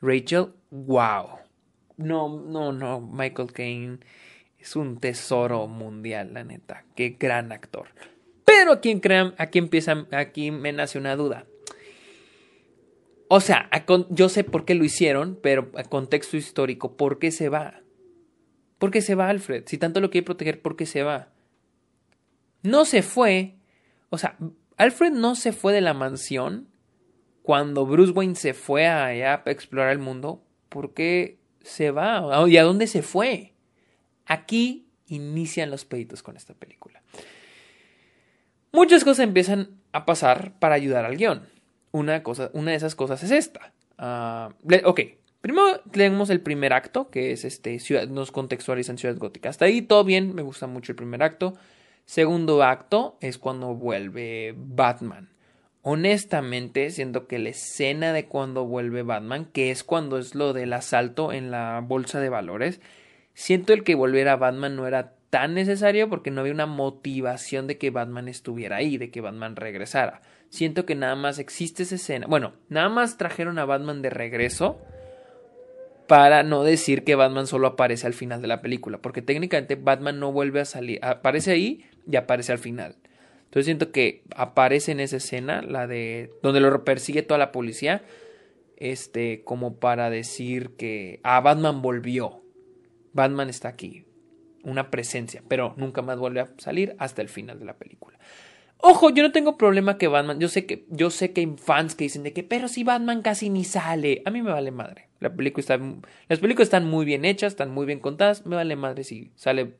Rachel, wow. No, no, no, Michael Caine es un tesoro mundial, la neta, qué gran actor. Pero aquí, crean, aquí aquí me nace una duda. O sea, yo sé por qué lo hicieron, pero a contexto histórico, ¿por qué se va? ¿Por qué se va Alfred? Si tanto lo quiere proteger, ¿por qué se va? No se fue. O sea, Alfred no se fue de la mansión cuando Bruce Wayne se fue allá a explorar el mundo. ¿Por qué se va? ¿Y a dónde se fue? Aquí inician los peditos con esta película. Muchas cosas empiezan a pasar para ayudar al guion. Una, cosa, una de esas cosas es esta. Uh, ok, Primero tenemos el primer acto, que es este, ciudad, nos contextualiza en Ciudad Gótica. Hasta ahí todo bien, me gusta mucho el primer acto. Segundo acto es cuando vuelve Batman. Honestamente, siento que la escena de cuando vuelve Batman, que es cuando es lo del asalto en la bolsa de valores, siento el que volviera Batman no era tan necesario porque no había una motivación de que Batman estuviera ahí, de que Batman regresara. Siento que nada más existe esa escena. Bueno, nada más trajeron a Batman de regreso para no decir que Batman solo aparece al final de la película, porque técnicamente Batman no vuelve a salir, aparece ahí y aparece al final. Entonces siento que aparece en esa escena, la de donde lo persigue toda la policía, este, como para decir que ah, Batman volvió, Batman está aquí, una presencia, pero nunca más vuelve a salir hasta el final de la película. Ojo, yo no tengo problema que Batman, yo sé que yo sé que hay fans que dicen de que pero si Batman casi ni sale, a mí me vale madre. La película está las películas están muy bien hechas, están muy bien contadas, me vale madre si sale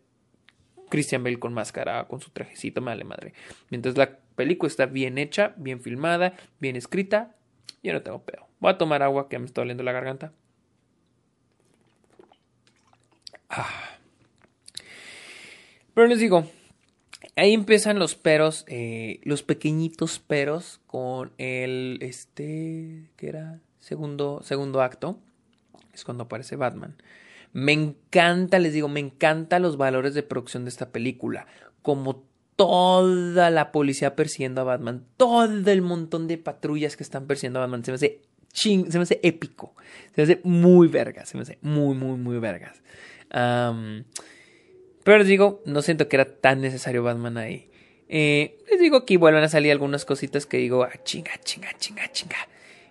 Christian Bale con máscara, con su trajecito, me vale madre. Mientras la película está bien hecha, bien filmada, bien escrita, yo no tengo pedo. Voy a tomar agua que me está doliendo la garganta. Ah. Pero les digo, ahí empiezan los peros, eh, los pequeñitos peros con el, este, ¿qué era? Segundo, segundo acto. Es cuando aparece Batman. Me encanta, les digo, me encanta los valores de producción de esta película. Como toda la policía persiguiendo a Batman, todo el montón de patrullas que están persiguiendo a Batman, se me hace ching, se me hace épico, se me hace muy vergas, se me hace muy, muy, muy vergas. Pero les digo, no siento que era tan necesario Batman ahí. Eh, les digo aquí vuelven a salir algunas cositas que digo, ah, chinga, chinga, chinga, chinga.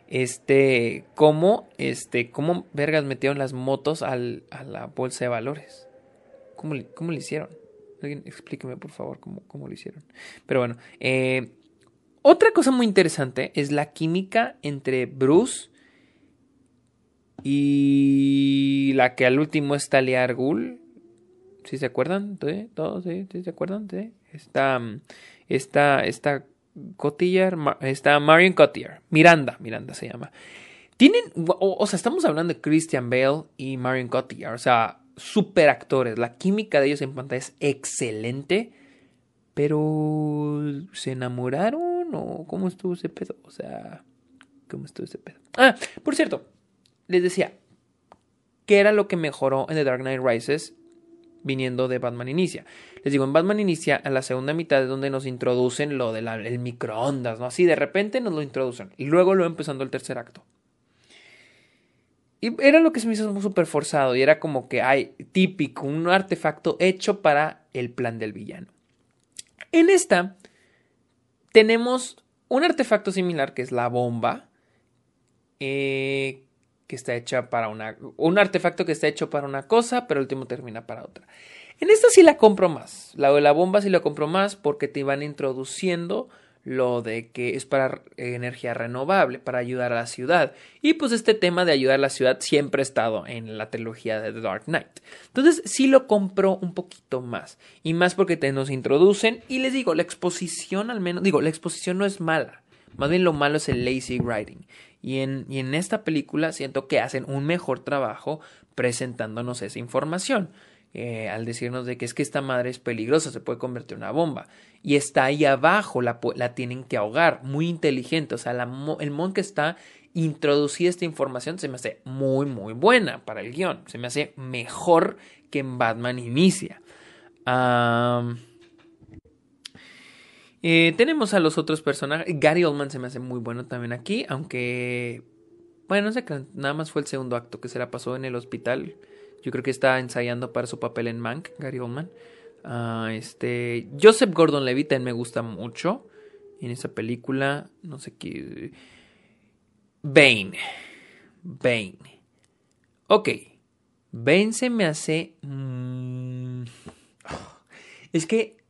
Este, ¿cómo, este, cómo vergas metieron las motos al, a la bolsa de valores? ¿Cómo, cómo lo hicieron? Alguien explíqueme, por favor, cómo, cómo lo hicieron. Pero bueno, eh, otra cosa muy interesante es la química entre Bruce y la que al último es Talia al ¿Sí se acuerdan? ¿Sí? ¿Todos? ¿Sí? ¿Sí se acuerdan? ¿Sí? Está, esta, esta Cotillard, está Marion Cotillard, Miranda, Miranda se llama. Tienen, o, sea, estamos hablando de Christian Bale y Marion Cotillard, o sea, super actores. La química de ellos en pantalla es excelente, pero ¿se enamoraron o cómo estuvo ese pedo? O sea, ¿cómo estuvo ese pedo? Ah, por cierto, les decía, ¿qué era lo que mejoró en The Dark Knight Rises viniendo de Batman Inicia. Les digo, en Batman Inicia, a la segunda mitad es donde nos introducen lo del microondas, ¿no? Así de repente nos lo introducen. Y luego lo empezando el tercer acto. Y era lo que se me hizo súper forzado. Y era como que hay típico, un artefacto hecho para el plan del villano. En esta tenemos un artefacto similar que es la bomba. Eh, que está hecha para una. Un artefacto que está hecho para una cosa, pero el último termina para otra. En esta sí la compro más. La de la bomba sí la compro más porque te van introduciendo lo de que es para energía renovable, para ayudar a la ciudad. Y pues este tema de ayudar a la ciudad siempre ha estado en la trilogía de The Dark Knight. Entonces sí lo compro un poquito más. Y más porque te nos introducen. Y les digo, la exposición al menos, digo, la exposición no es mala. Más bien lo malo es el lazy writing. Y en, y en esta película siento que hacen un mejor trabajo presentándonos esa información. Eh, al decirnos de que es que esta madre es peligrosa, se puede convertir en una bomba. Y está ahí abajo, la, la tienen que ahogar, muy inteligente. O sea, el mon que está introducida esta información se me hace muy, muy buena para el guion. Se me hace mejor que en Batman Inicia. Eh, tenemos a los otros personajes. Gary Oldman se me hace muy bueno también aquí, aunque... Bueno, no sé, nada más fue el segundo acto que se la pasó en el hospital. Yo creo que está ensayando para su papel en Mank, Gary Oldman. Ah, este, Joseph Gordon-Levitt me gusta mucho en esa película. No sé qué. Bane. Bane. Ok. Bane se me hace. Mm, es que.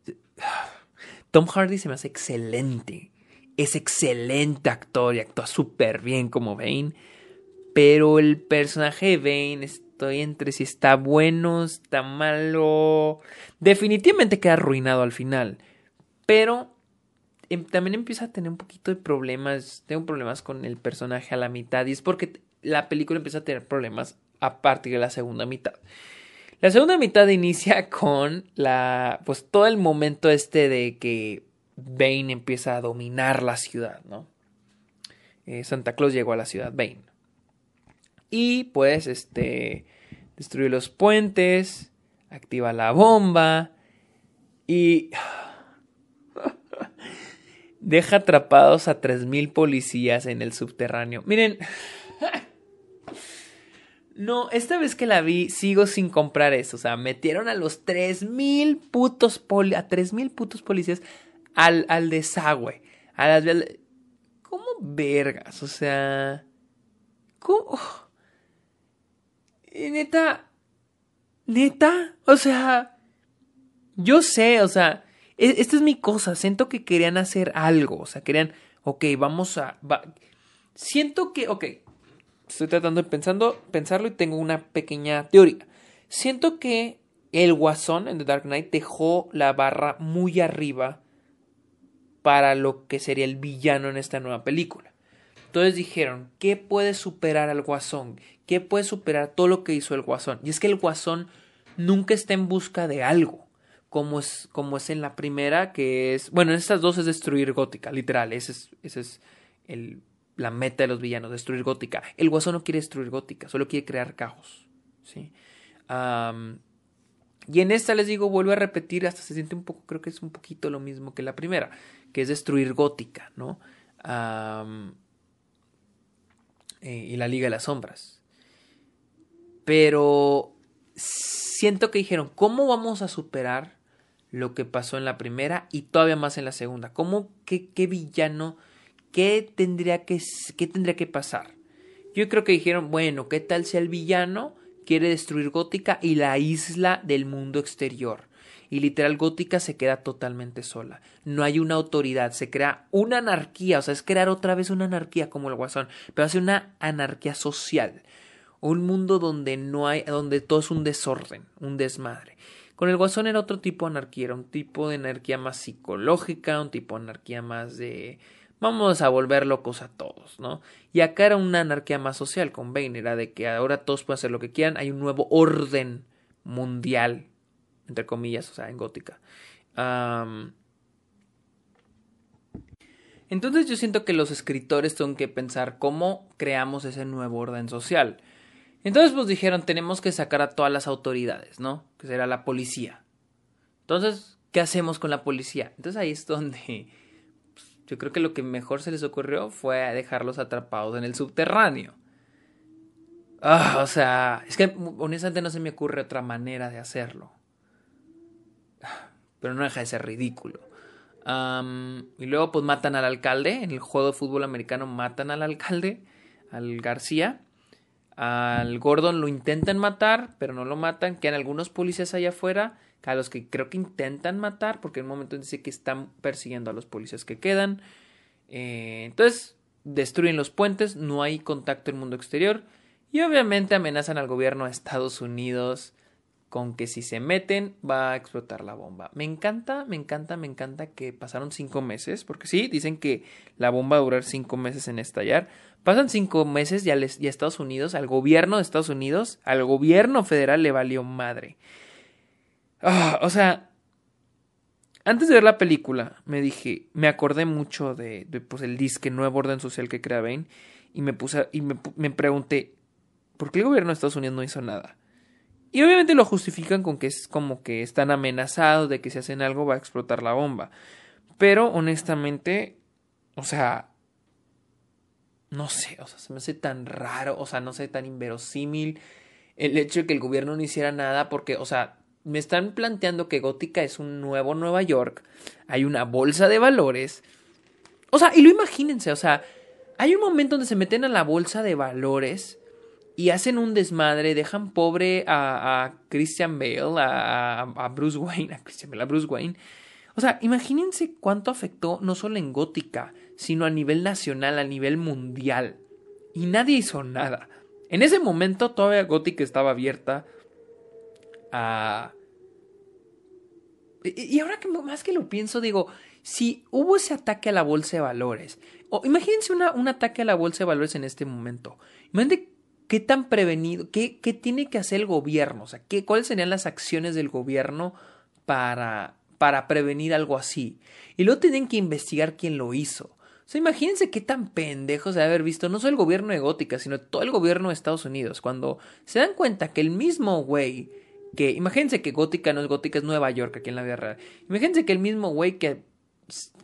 Tom Hardy se me hace excelente. Es excelente actor y actúa súper bien como Bane. Pero el personaje de Bane estoy entre si está bueno, está malo. Definitivamente queda arruinado al final. Pero em, también empieza a tener un poquito de problemas. Tengo problemas con el personaje a la mitad. Y es porque la película empieza a tener problemas a partir de la segunda mitad. La segunda mitad inicia con la. Pues todo el momento este de que Bane empieza a dominar la ciudad, ¿no? Eh, Santa Claus llegó a la ciudad Bane. Y pues, este. Destruye los puentes. Activa la bomba. Y deja atrapados a 3.000 policías en el subterráneo. Miren, no, esta vez que la vi sigo sin comprar eso. O sea, metieron a los 3.000 putos poli a 3.000 putos policías al, al desagüe. A las... ¿Cómo vergas? O sea... ¿Cómo? Neta... Neta, o sea... Yo sé, o sea... E, esta es mi cosa. Siento que querían hacer algo. O sea, querían... Ok, vamos a... siento que... Ok. Estoy tratando de pensando, pensarlo y tengo una pequeña teoría. Siento que el Guasón en The Dark Knight dejó la barra muy arriba para lo que sería el villano en esta nueva película. Entonces dijeron, ¿qué puede superar al Guasón? ¿Qué puede superar todo lo que hizo el Guasón? Y es que el Guasón nunca está en busca de algo, como es, como es en la primera, que es, bueno, en estas dos es destruir Gótica, literal, ese es, ese es el, la meta de los villanos, destruir Gótica. El Guasón no quiere destruir Gótica, solo quiere crear caos, ¿sí? y en esta les digo, vuelvo a repetir, hasta se siente un poco, creo que es un poquito lo mismo que la primera que es destruir Gótica, ¿no? Eh, y la Liga de las Sombras. Pero siento que dijeron, ¿cómo vamos a superar lo que pasó en la primera y todavía más en la segunda? ¿Cómo, qué, qué villano, qué tendría, que, qué tendría que pasar? Yo creo que dijeron, bueno, ¿qué tal si el villano quiere destruir Gótica y la isla del mundo exterior? y literal Gótica se queda totalmente sola. No hay una autoridad, se crea una anarquía, o sea, es crear otra vez una anarquía como el Guasón, pero hace una anarquía social. Un mundo donde no hay, donde todo es un desorden, un desmadre. Con el Guasón era otro tipo de anarquía, era un tipo de anarquía más psicológica, un tipo de anarquía más de vamos a volver locos a todos, ¿no? Y acá era una anarquía más social con Bane, era de que ahora todos pueden hacer lo que quieran, hay un nuevo orden mundial entre comillas, o sea, en gótica. entonces yo siento que los escritores tienen que pensar cómo creamos ese nuevo orden social. Entonces pues dijeron, tenemos que sacar a todas las autoridades, ¿no? Que será la policía. Entonces, ¿qué hacemos con la policía? Entonces ahí es donde yo creo que lo que mejor se les ocurrió fue dejarlos atrapados en el subterráneo. Ah, o sea, es que honestamente no se me ocurre otra manera de hacerlo pero no deja de ser ridículo. y luego pues matan al alcalde, en el juego de fútbol americano matan al alcalde, al García. Al Gordon lo intentan matar, pero no lo matan. Quedan algunos policías allá afuera, a los que creo que intentan matar, porque en un momento dice que están persiguiendo a los policías que quedan. Eh, entonces, destruyen los puentes, no hay contacto en el mundo exterior. Y obviamente amenazan al gobierno de Estados Unidos con que si se meten va a explotar la bomba. Me encanta, me encanta, me encanta que pasaron cinco meses, porque sí, dicen que la bomba va a durar cinco meses en estallar. Pasan cinco meses y a, Estados Unidos, al gobierno de Estados Unidos, al gobierno federal le valió madre. Ah, o sea, antes de ver la película, me dije, me acordé mucho de, pues, el disque Nuevo Orden Social que crea Bane y me puse y me, me pregunté, ¿por qué el gobierno de Estados Unidos no hizo nada? Y obviamente lo justifican con que es como que están amenazados de que si hacen algo va a explotar la bomba. Pero honestamente, o sea, no sé, o sea, se me hace tan raro, o sea, no sé, tan inverosímil el hecho de que el gobierno no hiciera nada porque, o sea, me están planteando que Gótica es un nuevo Nueva York, hay una bolsa de valores. O sea, y lo imagínense, o sea, hay un momento donde se meten a la bolsa de valores y hacen un desmadre, dejan pobre a, Christian Bale, a, Bruce Wayne, a Christian Bale, a Bruce Wayne. O sea, imagínense cuánto afectó no solo en Gótica, sino a nivel nacional, a nivel mundial. Y nadie hizo nada. En ese momento todavía Gótica estaba abierta Y ahora que más que lo pienso, digo, si hubo ese ataque a la bolsa de valores, o imagínense un ataque a la bolsa de valores en este momento. Imagínense ¿Qué tan prevenido? Qué, qué tiene que hacer el gobierno? O sea, ¿qué, ¿cuáles serían las acciones del gobierno para, para prevenir algo así? Y luego tienen que investigar quién lo hizo. O sea, imagínense qué tan pendejos de haber visto no solo el gobierno de Gótica, sino todo el gobierno de Estados Unidos, cuando se dan cuenta que el mismo güey que, imagínense que Gótica no es Gótica, es Nueva York aquí en la vida real. Imagínense que el mismo güey que,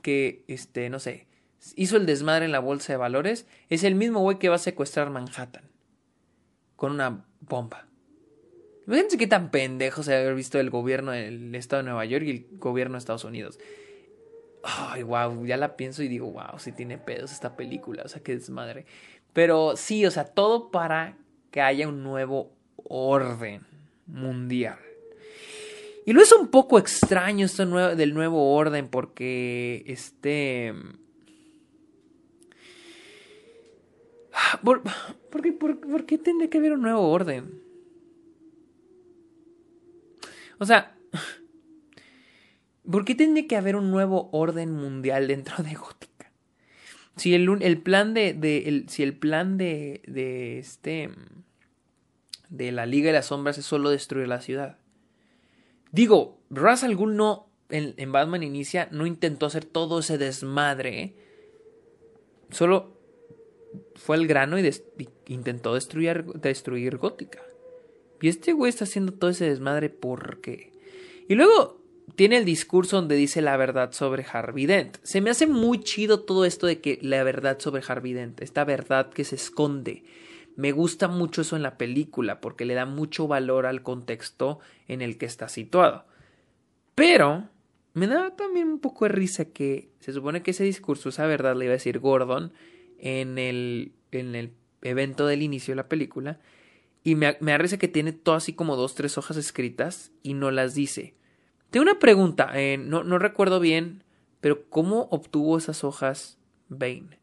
que, este, no sé, hizo el desmadre en la bolsa de valores, es el mismo güey que va a secuestrar Manhattan con una bomba. Imagínense qué tan pendejo se haber visto el gobierno del estado de Nueva York y el gobierno de Estados Unidos. Ay, wow, ya la pienso y digo, wow, si tiene pedos esta película, o sea, qué desmadre. Pero sí, o sea, todo para que haya un nuevo orden mundial. Y lo es un poco extraño esto del nuevo orden porque este... ¿Por, qué, por, qué tendría que haber un nuevo orden? O sea, ¿por qué tendría que haber un nuevo orden mundial dentro de Gótica? Si el, el plan de, de si el plan de, de este de la Liga de las Sombras es solo destruir la ciudad. Digo, Ra's al no en, Batman Inicia no intentó hacer todo ese desmadre. ¿eh? Solo fue al grano y, intentó destruir, destruir Gótica. Y este güey está haciendo todo ese desmadre porque... Y luego tiene el discurso donde dice la verdad sobre Harvey Dent. Se me hace muy chido todo esto de que la verdad sobre Harvey Dent, esta verdad que se esconde me gusta mucho eso en la película porque le da mucho valor al contexto en el que está situado. Pero me da también un poco de risa que se supone que ese discurso, esa verdad, le iba a decir Gordon en el, en el evento del inicio de la película. Y me, me da risa que tiene todo así como dos, tres hojas escritas y no las dice. Tengo una pregunta, eh, no, no recuerdo bien, pero ¿cómo obtuvo esas hojas Bane?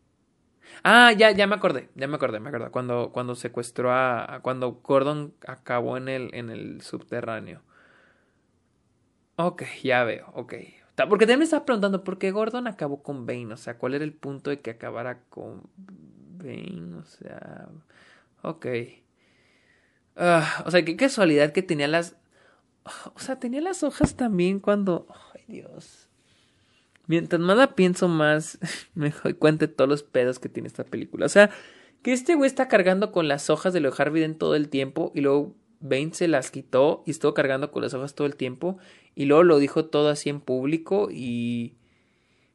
Ah, ya, ya me acordé, ya me acordé, me acordé. Cuando, cuando secuestró a, Cuando Gordon acabó en el, en el subterráneo. Ok, ya veo, ok. Porque también me estaba preguntando por qué Gordon acabó con Bane. O sea, ¿cuál era el punto de que acabara con Bane? O sea. Ok. Ah, o sea, qué casualidad que tenía las. O sea, tenía las hojas también cuando. Ay, Dios. Mientras más la pienso más, me doy cuenta de todos los pedos que tiene esta película. O sea, que este güey está cargando con las hojas de lo de Harvey todo el tiempo y luego Bane se las quitó y estuvo cargando con las hojas todo el tiempo y luego lo dijo todo así en público y...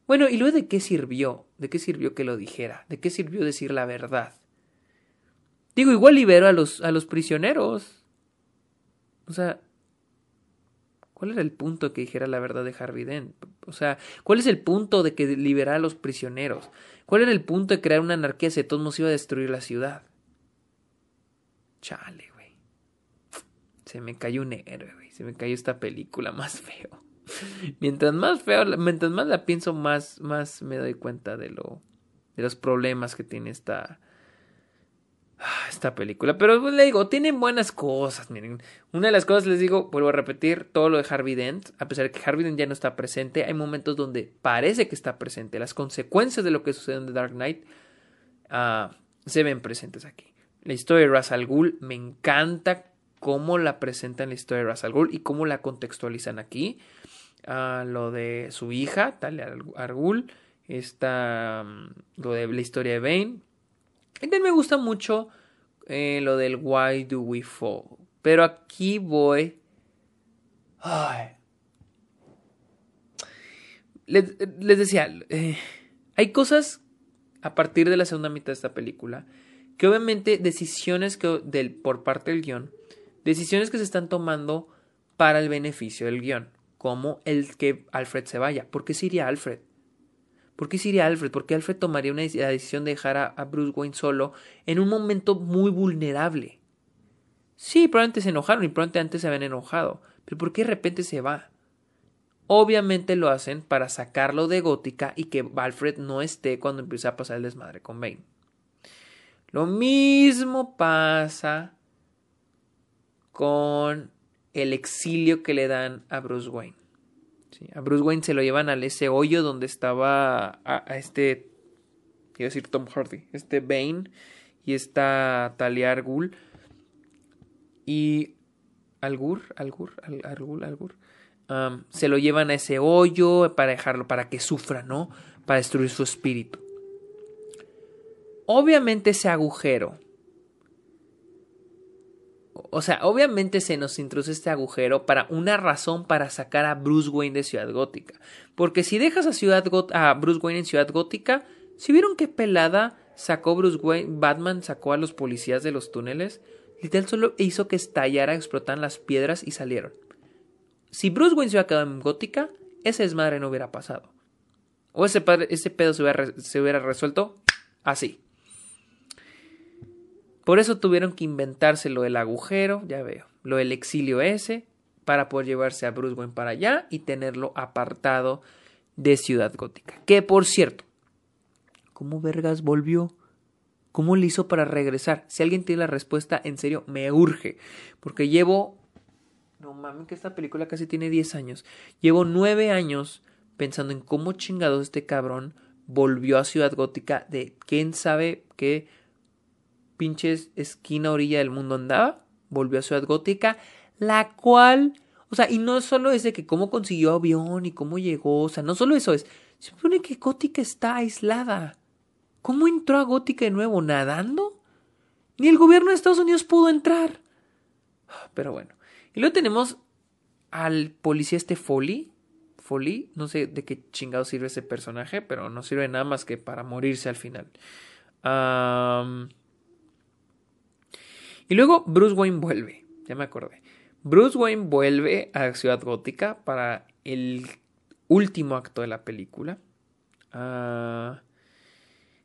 Bueno, ¿y luego de qué sirvió? ¿De qué sirvió que lo dijera? ¿De qué sirvió decir la verdad? Digo, igual liberó a los, a los prisioneros. O sea, ¿Cuál era el punto que dijera la verdad de Harvey Dent? O sea, ¿cuál es el punto de que liberara a los prisioneros? ¿Cuál era el punto de crear una anarquía si todos nos iba a destruir la ciudad? Chale, güey. Se me cayó un héroe, güey. Se me cayó esta película más feo. mientras más feo, mientras más la pienso, más, más me doy cuenta de lo, de los problemas que tiene esta, esta película. Pero pues, le digo, tienen buenas cosas. Miren, una de las cosas les digo, vuelvo a repetir, todo lo de Harvey Dent, a pesar de que Harvey Dent ya no está presente, hay momentos donde parece que está presente. Las consecuencias de lo que sucede en The Dark Knight ah, se ven presentes aquí. La historia de Ra's al Ghul me encanta cómo la presentan la historia de Ra's al Ghul y cómo la contextualizan aquí. Ah, lo de su hija, Talia al Ghul, mm, lo de la historia de Bane también me gusta mucho eh, lo del Why Do We Fall. Pero aquí voy. Les, decía, eh, hay cosas a partir de la segunda mitad de esta película que obviamente decisiones que, del, por parte del guion, decisiones que se están tomando para el beneficio del guion, como el que Alfred se vaya. ¿Por qué se iría Alfred? ¿Por qué sería Alfred? ¿Por qué Alfred tomaría una, la decisión de dejar a, Bruce Wayne solo en un momento muy vulnerable? Sí, probablemente se enojaron y probablemente antes se habían enojado, pero ¿por qué de repente se va? Obviamente lo hacen para sacarlo de Gótica y que Alfred no esté cuando empiece a pasar el desmadre con Bane. Lo mismo pasa con el exilio que le dan a Bruce Wayne. A Bruce Wayne se lo llevan al ese hoyo donde estaba a, este, quiero decir Tom Hardy, este Bane y esta Talia al Ghul. Y Algur, Algur, Algur, Algur, se lo llevan a ese hoyo para dejarlo, para que sufra, ¿no? Para destruir su espíritu. Obviamente ese agujero O sea, obviamente se nos introduce este agujero para una razón para sacar a Bruce Wayne de Ciudad Gótica. Porque si dejas a, Ciudad Bruce Wayne en Ciudad Gótica, si vieron qué pelada sacó Bruce Wayne, Batman sacó a los policías de los túneles, literal solo hizo que estallara, explotaran las piedras y salieron. Si Bruce Wayne se hubiera quedado en Gótica, ese desmadre no hubiera pasado. O ese, pedo se hubiera resuelto así. Por eso tuvieron que inventarse lo del agujero, ya veo, lo del exilio ese, para poder llevarse a Bruce Wayne para allá y tenerlo apartado de Ciudad Gótica. Que por cierto, ¿cómo vergas volvió? ¿Cómo le hizo para regresar? Si alguien tiene la respuesta, en serio, me urge. Porque llevo. No mames, que esta película casi tiene 10 años. Llevo 9 años pensando en cómo chingados este cabrón volvió a Ciudad Gótica de quién sabe qué pinches esquina orilla del mundo andaba. Volvió a Ciudad Gótica, la cual. O sea, y no solo es de que cómo consiguió avión y cómo llegó. O sea, no solo eso es. Se supone que Gótica está aislada. ¿Cómo entró a Gótica de nuevo? ¿Nadando? Ni el gobierno de Estados Unidos pudo entrar. Pero bueno. Y luego tenemos al policía este Foley. Foley, no sé de qué chingado sirve ese personaje, pero no sirve nada más que para morirse al final. Y luego Bruce Wayne vuelve. Ya me acordé. Bruce Wayne vuelve a Ciudad Gótica para el último acto de la película. Ah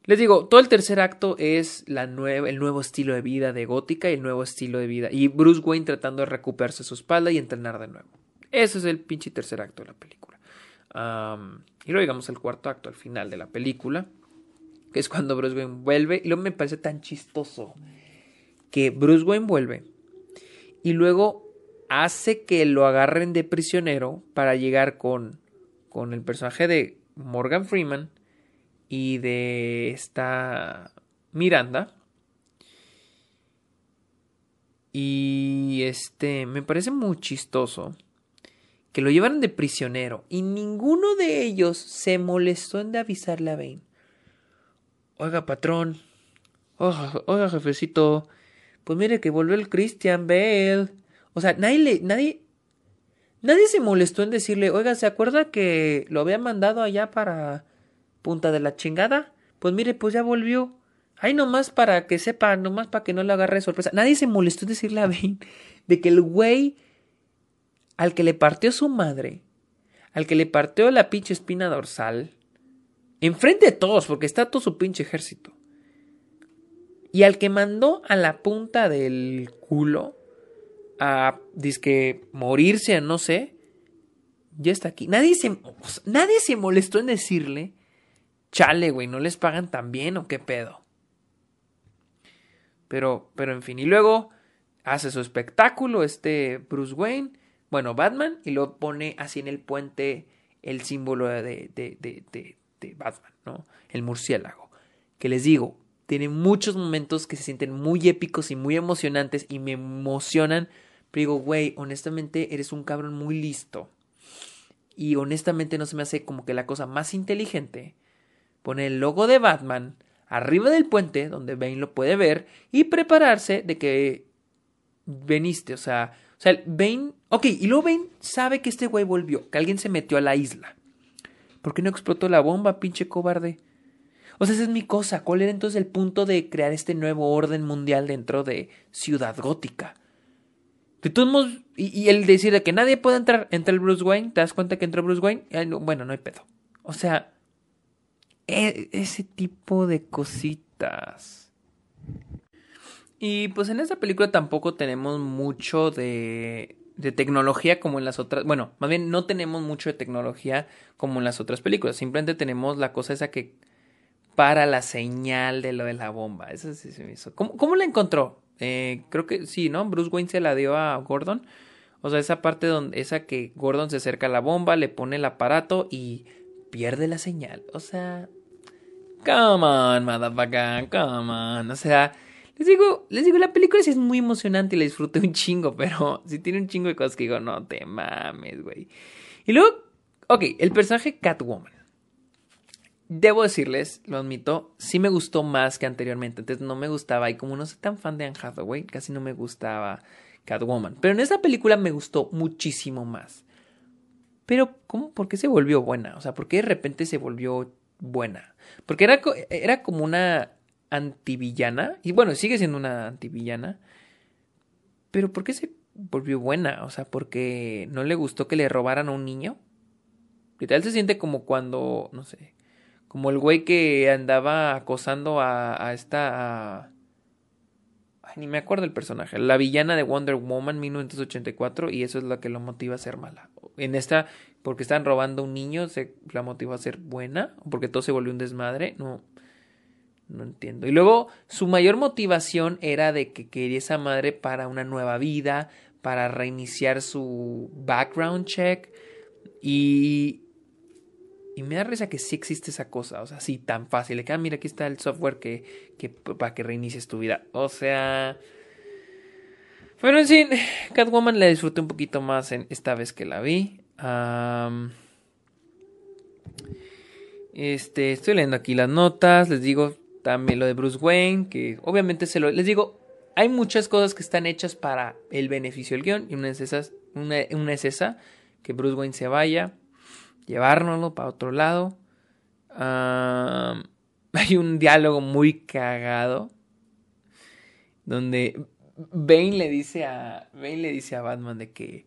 les digo, todo el tercer acto es el nuevo estilo de vida de Gótica y el nuevo estilo de vida. Y Bruce Wayne tratando de recuperarse su espalda y entrenar de nuevo. Ese es el pinche tercer acto de la película. y luego llegamos al cuarto acto, al final de la película. Que es cuando Bruce Wayne vuelve. Y luego me parece tan chistoso. Que Bruce Wayne vuelve. Y luego hace que lo agarren de prisionero para llegar con, con el personaje de Morgan Freeman y de esta Miranda. Y este, me parece muy chistoso que lo llevaron de prisionero y ninguno de ellos se molestó en avisarle a Bane. Oiga, patrón. Oiga, jefecito. Pues mire que volvió el Christian Bale. O sea, nadie le, nadie, nadie se molestó en decirle, oiga, ¿se acuerda que lo había mandado allá para punta de la chingada. Pues mire, pues ya volvió. Ahí nomás para que sepa, nomás para que no le agarre sorpresa. Nadie se molestó en decirle a Bane de que el güey al que le partió su madre, al que le partió la pinche espina dorsal, enfrente de todos, porque está todo su pinche ejército, y al que mandó a la punta del culo a disque morirse, no sé, ya está aquí. Nadie se, nadie se molestó en decirle chale, güey, no les pagan tan bien o qué pedo. Pero, pero en fin, y luego hace su espectáculo este Bruce Wayne, bueno, Batman, y lo pone así en el puente el símbolo de, de, de, de, Batman, ¿no? El murciélago. Que les digo, tiene muchos momentos que se sienten muy épicos y muy emocionantes y me emocionan. Pero digo, güey, honestamente eres un cabrón muy listo. Y honestamente no se me hace como que la cosa más inteligente pone el logo de Batman arriba del puente donde Bane lo puede ver y prepararse de que veniste, o sea, o sea, Bane, ok, y luego Bane sabe que este güey volvió, que alguien se metió a la isla. ¿Por qué no explotó la bomba, pinche cobarde? O sea, esa es mi cosa. ¿Cuál era entonces el punto de crear este nuevo orden mundial dentro de Ciudad Gótica? De todos modos, y, el decir de que nadie puede entrar, entre el Bruce Wayne, ¿te das cuenta que entró Bruce Wayne? bueno, no hay pedo. O sea, e, ese tipo de cositas. Y pues en esta película tampoco tenemos mucho de, de tecnología como en las otras. Bueno, más bien no tenemos mucho de tecnología como en las otras películas. Simplemente tenemos la cosa esa que para la señal de lo de la bomba. Eso sí se me hizo. ¿Cómo, cómo la encontró? Eh, creo que sí, ¿no? Bruce Wayne se la dio a Gordon. O sea, esa parte donde esa que Gordon se acerca a la bomba, le pone el aparato y pierde la señal. O sea, come on, motherfucker, come on. O sea, les digo, les digo, la película sí es muy emocionante y la disfruté un chingo, pero sí tiene un chingo de cosas que digo, no te mames, güey. Y luego, ok, el personaje Catwoman. Debo decirles, lo admito, sí me gustó más que anteriormente. Entonces no me gustaba. Y como no soy tan fan de Anne Hathaway, casi no me gustaba Catwoman. Pero en esta película me gustó muchísimo más. Pero, ¿cómo? ¿Por qué se volvió buena? O sea, ¿por qué de repente se volvió buena? Porque era, era como una antivillana. Y bueno, sigue siendo una antivillana. Pero ¿por qué se volvió buena? O sea, porque no le gustó que le robaran a un niño. Y tal se siente como cuando, no sé, como el güey que andaba acosando a, esta... Ay, ni me acuerdo el personaje. La villana de Wonder Woman 1984 y eso es lo que lo motiva a ser mala. En esta, porque están robando a un niño, se la motiva a ser buena. Porque todo se volvió un desmadre. No, no entiendo. Y luego su mayor motivación era de que quería esa madre para una nueva vida, para reiniciar su background check. Y, y me da risa que sí existe esa cosa, o sea, sí, tan fácil. Le queda, ah, mira, aquí está el software que, que para que reinicies tu vida. O sea... Pero en sí, Catwoman la disfruté un poquito más en esta vez que la vi. este, estoy leyendo aquí las notas. Les digo también lo de Bruce Wayne, que obviamente se lo... Les digo, hay muchas cosas que están hechas para el beneficio del guion. Y una es, esa, una, una es esa, que Bruce Wayne se vaya llevárnoslo para otro lado. hay un diálogo muy cagado donde Bane le dice a Bane le dice a Batman de que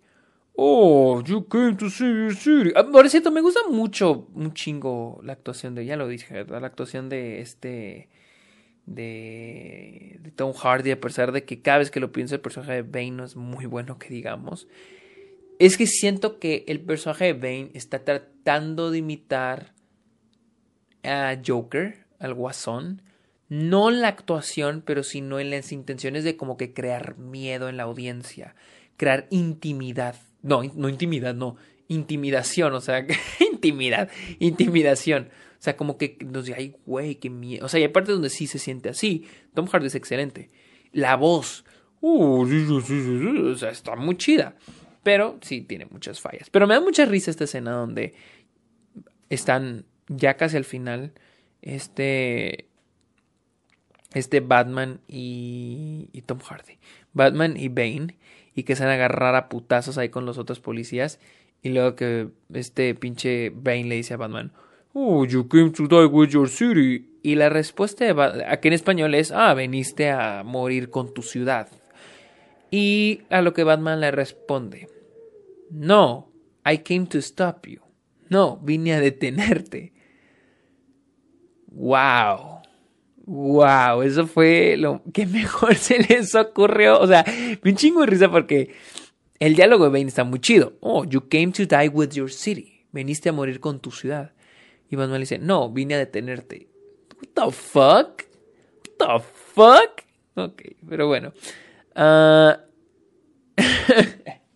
Oh, you came to see your city. Ah, por cierto, me gusta mucho, un chingo la actuación de, ya lo dije, la actuación de este, de, de Tom Hardy, a pesar de que cada vez que lo pienso el personaje de Bane no es muy bueno que digamos es que siento que el personaje de Bane está tratando de imitar a Joker, al Guasón. No la actuación, pero sino en las intenciones de como que crear miedo en la audiencia, crear intimidad. No, no intimidad, no, intimidación, o sea, intimidad, intimidación. O sea, como que nos dice, ay, güey, qué miedo. O sea, y hay partes donde sí se siente así. Tom Hardy es excelente. La voz, uh, o sea, está muy chida. Pero sí tiene muchas fallas. Pero me da mucha risa esta escena donde están ya casi al final. Este. Este Batman y, Tom Hardy. Batman y Bane. Y que se van a agarrar a putazos ahí con los otros policías. Y luego que este pinche Bane le dice a Batman. Oh, you came to die with your city. Y la respuesta de aquí en español es, ah, veniste a morir con tu ciudad. Y a lo que Batman le responde, no, I came to stop you. No, vine a detenerte. Wow. Wow, eso fue lo que mejor se les ocurrió. O sea, me chingo de risa porque el diálogo de Bane está muy chido. Oh, you came to die with your city. Veniste a morir con tu ciudad. Y Manuel dice, no, vine a detenerte. What the fuck? What the fuck? Ok, pero bueno. Ah,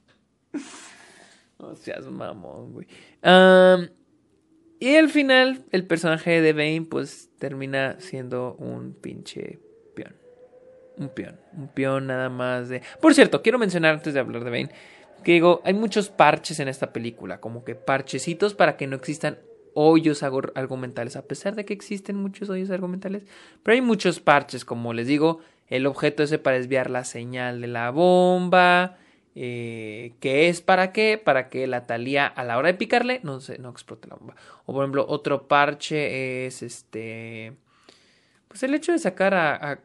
No seas mamón, güey. y al final, el personaje de Bane, pues termina siendo un pinche peón. Un peón. Un peón nada más de. Por cierto, quiero mencionar antes de hablar de Bane. Que digo, hay muchos parches en esta película. Como que parchecitos para que no existan hoyos argumentales. A pesar de que existen muchos hoyos argumentales. Pero hay muchos parches, como les digo. El objeto ese para desviar la señal de la bomba eh, es para qué, para que la talía a la hora de picarle no, se, no explote la bomba. O por ejemplo, otro parche es este, pues el hecho de sacar a,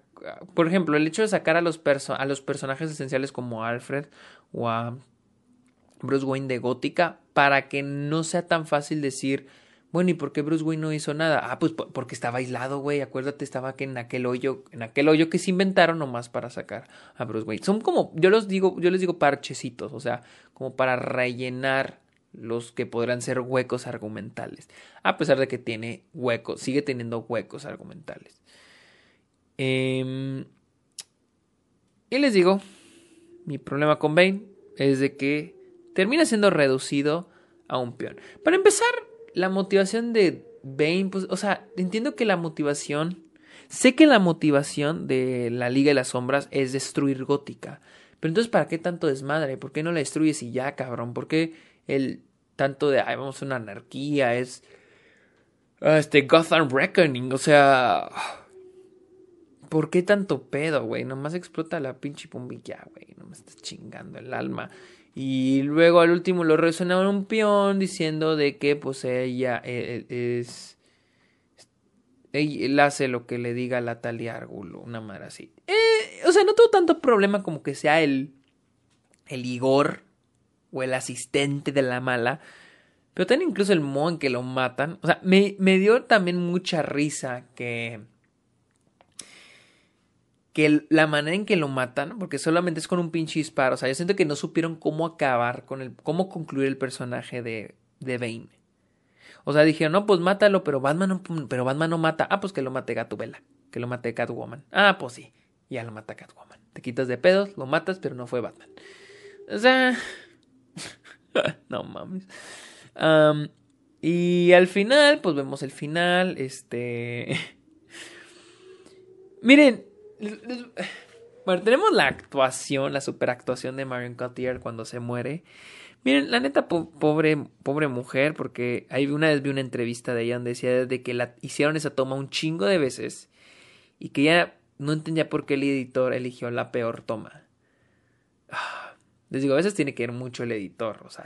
por ejemplo, el hecho de sacar a los, a los personajes esenciales como Alfred o a Bruce Wayne de Gótica para que no sea tan fácil decir bueno, ¿y por qué Bruce Wayne no hizo nada? Ah, pues porque estaba aislado, güey. Acuérdate, estaba que en aquel hoyo, en aquel hoyo que se inventaron nomás para sacar a Bruce Wayne. Son como, yo los digo, yo les digo parchecitos, o sea, como para rellenar los que podrán ser huecos argumentales. A pesar de que tiene huecos, sigue teniendo huecos argumentales. Em, y les digo, mi problema con Bane es de que termina siendo reducido a un peón. Para empezar, la motivación de Bane, pues, o sea, entiendo que la motivación, sé que la motivación de la Liga de las Sombras es destruir Gótica, pero entonces, ¿para qué tanto desmadre? ¿Por qué no la destruyes y ya, cabrón? ¿Por qué el tanto de, ay, vamos a una anarquía, es, ah, este, Gotham Reckoning, o sea, ¿Por qué tanto pedo, güey? Nomás explota la pinche bombilla, güey. No me estás chingando el alma. Y luego al último lo resuena un peón diciendo de que pues ella eh, eh, es... Él hace lo que le diga la Talia Argulo, una madre así. Eh, o sea, no tengo tanto problema como que sea el, el Igor o el asistente de la mala. Pero también incluso el modo en que lo matan. O sea, me, me dio también mucha risa que que la manera en que lo matan, porque solamente es con un pinche disparo, o sea, yo siento que no supieron cómo acabar con el, cómo concluir el personaje de, de Bane. O sea, dijeron, no, pues mátalo, pero Batman no, pero Batman no mata. Ah, pues que lo mate Gatubela, que lo mate Catwoman. Ah, pues sí, ya lo mata Catwoman. Te quitas de pedos, lo matas, pero no fue Batman. O sea, no mames. y al final, pues vemos el final, este... Miren, bueno, tenemos la actuación, la superactuación de Marion Cotillard cuando se muere. Miren, la neta, pobre, pobre mujer, porque ahí una vez vi una entrevista de ella donde decía de que la hicieron esa toma un chingo de veces y que ya no entendía por qué el editor eligió la peor toma. Les digo, a veces tiene que ir mucho el editor. O sea,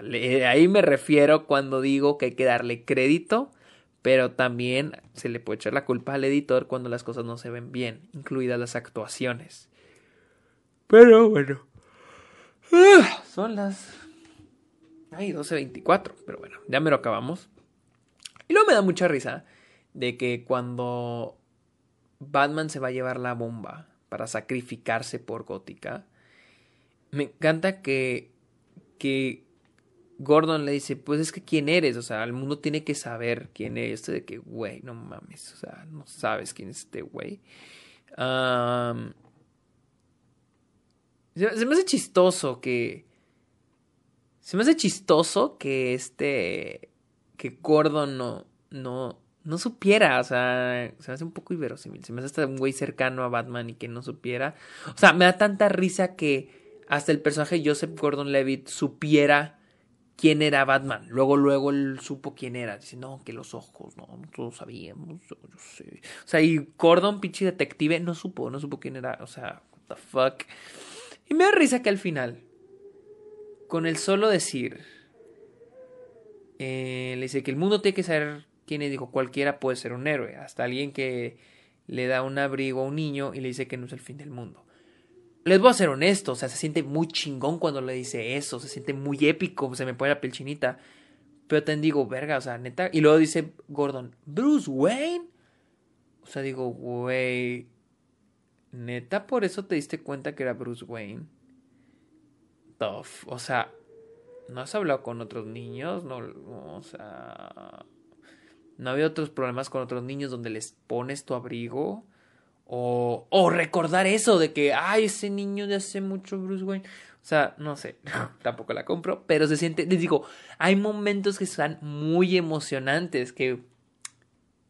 ahí me refiero cuando digo que hay que darle crédito pero también se le puede echar la culpa al editor cuando las cosas no se ven bien, incluidas las actuaciones. Pero bueno. Ah, son las... Ay, 12.24, pero bueno, ya me lo acabamos. Y luego me da mucha risa de que cuando Batman se va a llevar la bomba para sacrificarse por Gótica, me encanta que, que Gordon le dice, pues es que quién eres, o sea, el mundo tiene que saber quién eres, de que, güey, no mames, o sea, no sabes quién es este güey. se, me hace chistoso que... Se me hace chistoso que este... Que Gordon no... No, no supiera, o sea, se me hace un poco inverosímil. Se me hace hasta un güey cercano a Batman y que no supiera. O sea, me da tanta risa que hasta el personaje Joseph Gordon Levitt supiera quién era Batman. Luego, luego él supo quién era. Dice, no, que los ojos, no, todos sabíamos, yo, sé. O sea, y Gordon, pinche detective, no supo, no supo quién era. O sea, what the fuck. Y me da risa que al final, con el solo decir, eh, le dice que el mundo tiene que saber quién es. Dijo, cualquiera puede ser un héroe. Hasta alguien que le da un abrigo a un niño y le dice que no es el fin del mundo les voy a ser honesto, o sea, se siente muy chingón cuando le dice eso, se siente muy épico, se me pone la piel chinita. Pero te digo, verga, o sea, neta. Y luego dice Gordon, Bruce Wayne. O sea, digo, güey, neta, por eso te diste cuenta que era Bruce Wayne. Tough. O sea, ¿no has hablado con otros niños? No, o sea, ¿no había otros problemas con otros niños donde les pones tu abrigo? O, recordar eso de que, ay, ese niño de hace mucho Bruce Wayne. O sea, no sé, tampoco la compro, pero se siente, les digo, hay momentos que están muy emocionantes, que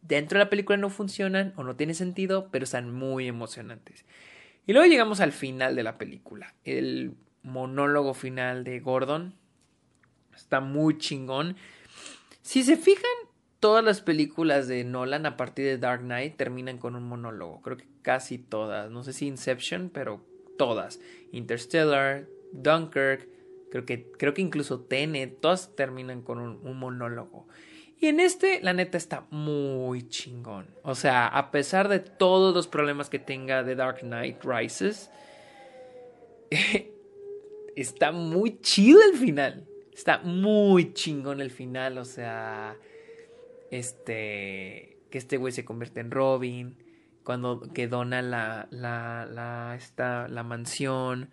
dentro de la película no funcionan o no tiene sentido, pero están muy emocionantes. Y luego llegamos al final de la película, el monólogo final de Gordon. Está muy chingón. Si se fijan, todas las películas de Nolan a partir de Dark Knight terminan con un monólogo. Creo que casi todas. No sé si Inception, pero todas. Interstellar, Dunkirk, creo que, creo que incluso Tenet, todas terminan con un, monólogo. Y en este, la neta, está muy chingón. O sea, a pesar de todos los problemas que tenga de Dark Knight Rises, está muy chido el final. Está muy chingón el final. O sea, este, que este güey se convierte en Robin, cuando que dona la, la, la, esta, la mansión,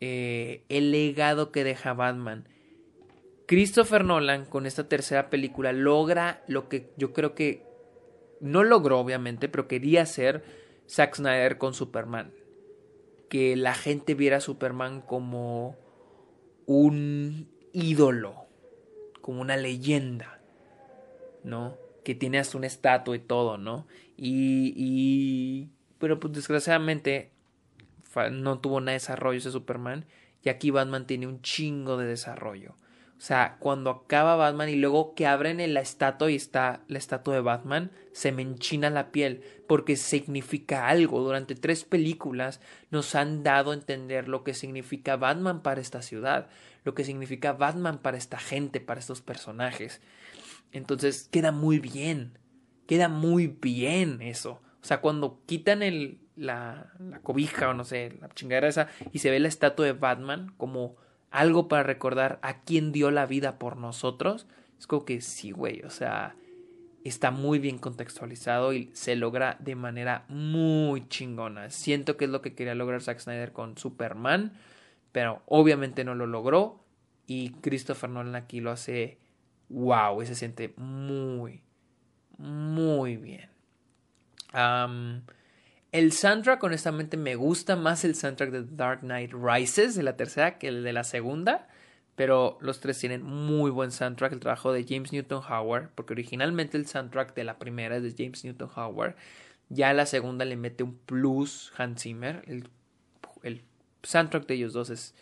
eh, el legado que deja Batman. Christopher Nolan con esta tercera película logra lo que yo creo que no logró obviamente, pero quería hacer Zack Snyder con Superman. Que la gente viera a Superman como un ídolo, como una leyenda. ¿No? Que tiene hasta una estatua y todo, ¿no? Y, y... Pero pues desgraciadamente no tuvo nada de desarrollo ese Superman. Y aquí Batman tiene un chingo de desarrollo. O sea, cuando acaba Batman y luego que abren la estatua y está la estatua de Batman, se me enchina la piel porque significa algo. Durante tres películas nos han dado a entender lo que significa Batman para esta ciudad, lo que significa Batman para esta gente, para estos personajes. Entonces queda muy bien, queda muy bien eso. O sea, cuando quitan el, la, la cobija o no sé, la chingadera esa y se ve la estatua de Batman como algo para recordar a quien dio la vida por nosotros, es como que sí, güey, o sea, está muy bien contextualizado y se logra de manera muy chingona. Siento que es lo que quería lograr Zack Snyder con Superman, pero obviamente no lo logró y Christopher Nolan aquí lo hace wow, y se siente muy, muy bien. El soundtrack, honestamente, me gusta más el soundtrack de Dark Knight Rises de la tercera que el de la segunda. Pero los tres tienen muy buen soundtrack. El trabajo de James Newton Howard, porque originalmente el soundtrack de la primera es de James Newton Howard. Ya la segunda le mete un plus Hans Zimmer. El, el soundtrack de ellos dos es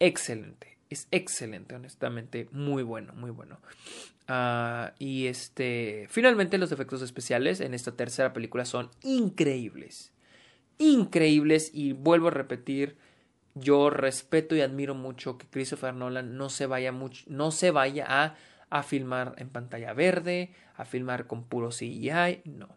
excelente. Es excelente, honestamente. Muy bueno, muy bueno. Ah, y este, finalmente los efectos especiales en esta tercera película son increíbles. Increíbles y vuelvo a repetir, yo respeto y admiro mucho que Christopher Nolan no se vaya no se vaya a, a filmar en pantalla verde, a filmar con puro CGI, no.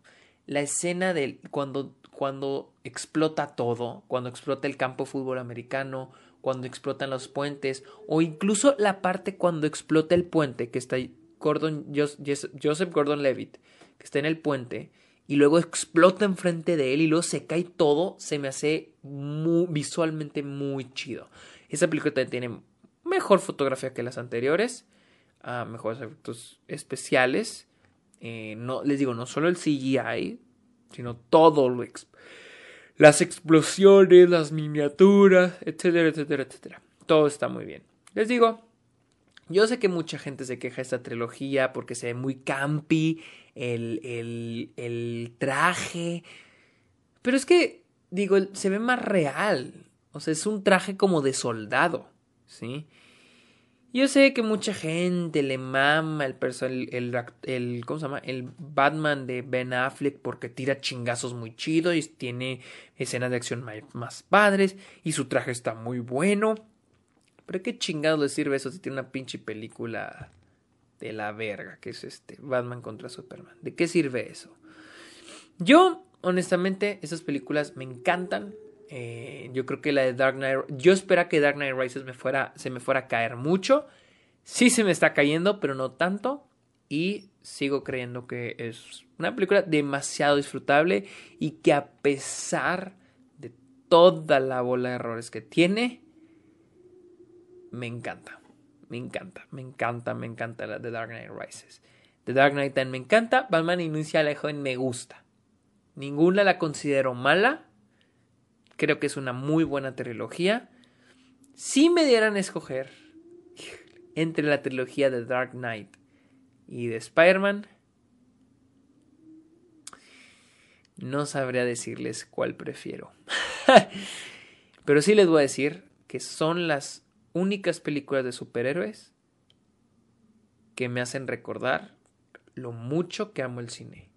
La escena de cuando, cuando explota todo, cuando explota el campo de fútbol americano, cuando explotan los puentes, o incluso la parte cuando explota el puente que está Gordon, Joseph Gordon Levitt, que está en el puente, y luego explota enfrente de él y luego se cae todo, se me hace visualmente muy chido. Esta película tiene mejor fotografía que las anteriores, uh, mejores efectos especiales. Eh, no, les digo, no solo el CGI, sino todo lo las explosiones, las miniaturas, etcétera, etcétera, etcétera. Todo está muy bien. Les digo, yo sé que mucha gente se queja de esta trilogía porque se ve muy campi, el, el, el traje. Pero es que, digo, se ve más real. O sea, es un traje como de soldado, ¿sí? Yo sé que mucha gente le mama el, el, el, ¿cómo se llama? El Batman de Ben Affleck porque tira chingazos muy chido y tiene escenas de acción más padres y su traje está muy bueno. Pero qué chingados le sirve eso si tiene una pinche película de la verga, que es este Batman contra Superman. ¿De qué sirve eso? Yo, honestamente, esas películas me encantan. Eh, yo creo que la de Dark Knight. Yo espero que Dark Knight Rises me fuera, se me fuera a caer mucho. Sí se me está cayendo, pero no tanto. Y sigo creyendo que es una película demasiado disfrutable y que a pesar de toda la bola de errores que tiene, me encanta. Me encanta, me encanta, me encanta la de Dark Knight Rises. The Dark Knight también me encanta. Batman Inicia joven me gusta. Ninguna la considero mala. Creo que es una muy buena trilogía. Si me dieran a escoger entre la trilogía de Dark Knight y de Spider-Man, no sabría decirles cuál prefiero. Pero sí les voy a decir que son las únicas películas de superhéroes que me hacen recordar lo mucho que amo el cine.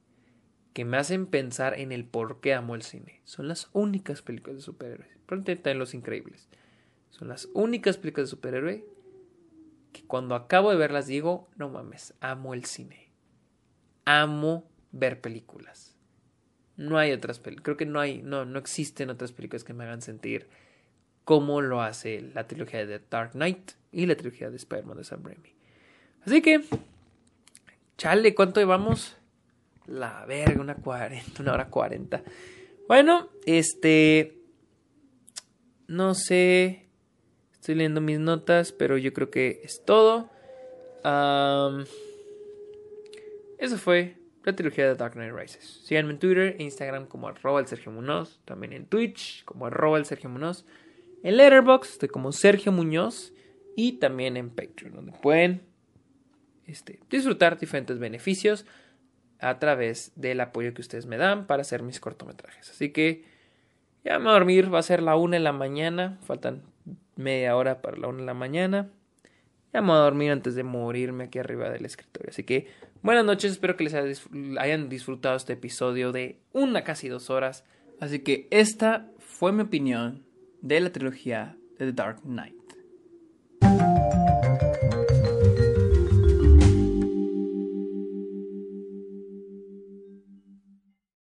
Que me hacen pensar en el por qué amo el cine. Son las únicas películas de superhéroes. Pronto en Los Increíbles. Son las únicas películas de superhéroe que cuando acabo de verlas digo, no mames, amo el cine. Amo ver películas. No hay otras películas. Creo que no hay, no, no existen otras películas que me hagan sentir como lo hace la trilogía de Dark Knight y la trilogía de Spider-Man de Sam Raimi. Así que, chale, ¿cuánto llevamos? La verga, una 40, una hora 40. Bueno, este. No sé. Estoy leyendo mis notas, pero yo creo que es todo. eso fue la trilogía de Dark Knight Rises. Síganme en Twitter e Instagram como arroba el Sergio Munoz. También en Twitch como arroba el Sergio Munoz. En Letterboxd estoy como Sergio Muñoz y también en Patreon, donde pueden este, disfrutar diferentes beneficios a través del apoyo que ustedes me dan para hacer mis cortometrajes. Así que ya me voy a dormir, va a ser la una de la mañana, faltan media hora para la una de la mañana. ya me voy a dormir antes de morirme aquí arriba del escritorio. Así que buenas noches, espero que les hayan disfrutado este episodio de una casi dos horas. Así que esta fue mi opinión de la trilogía de The Dark Knight.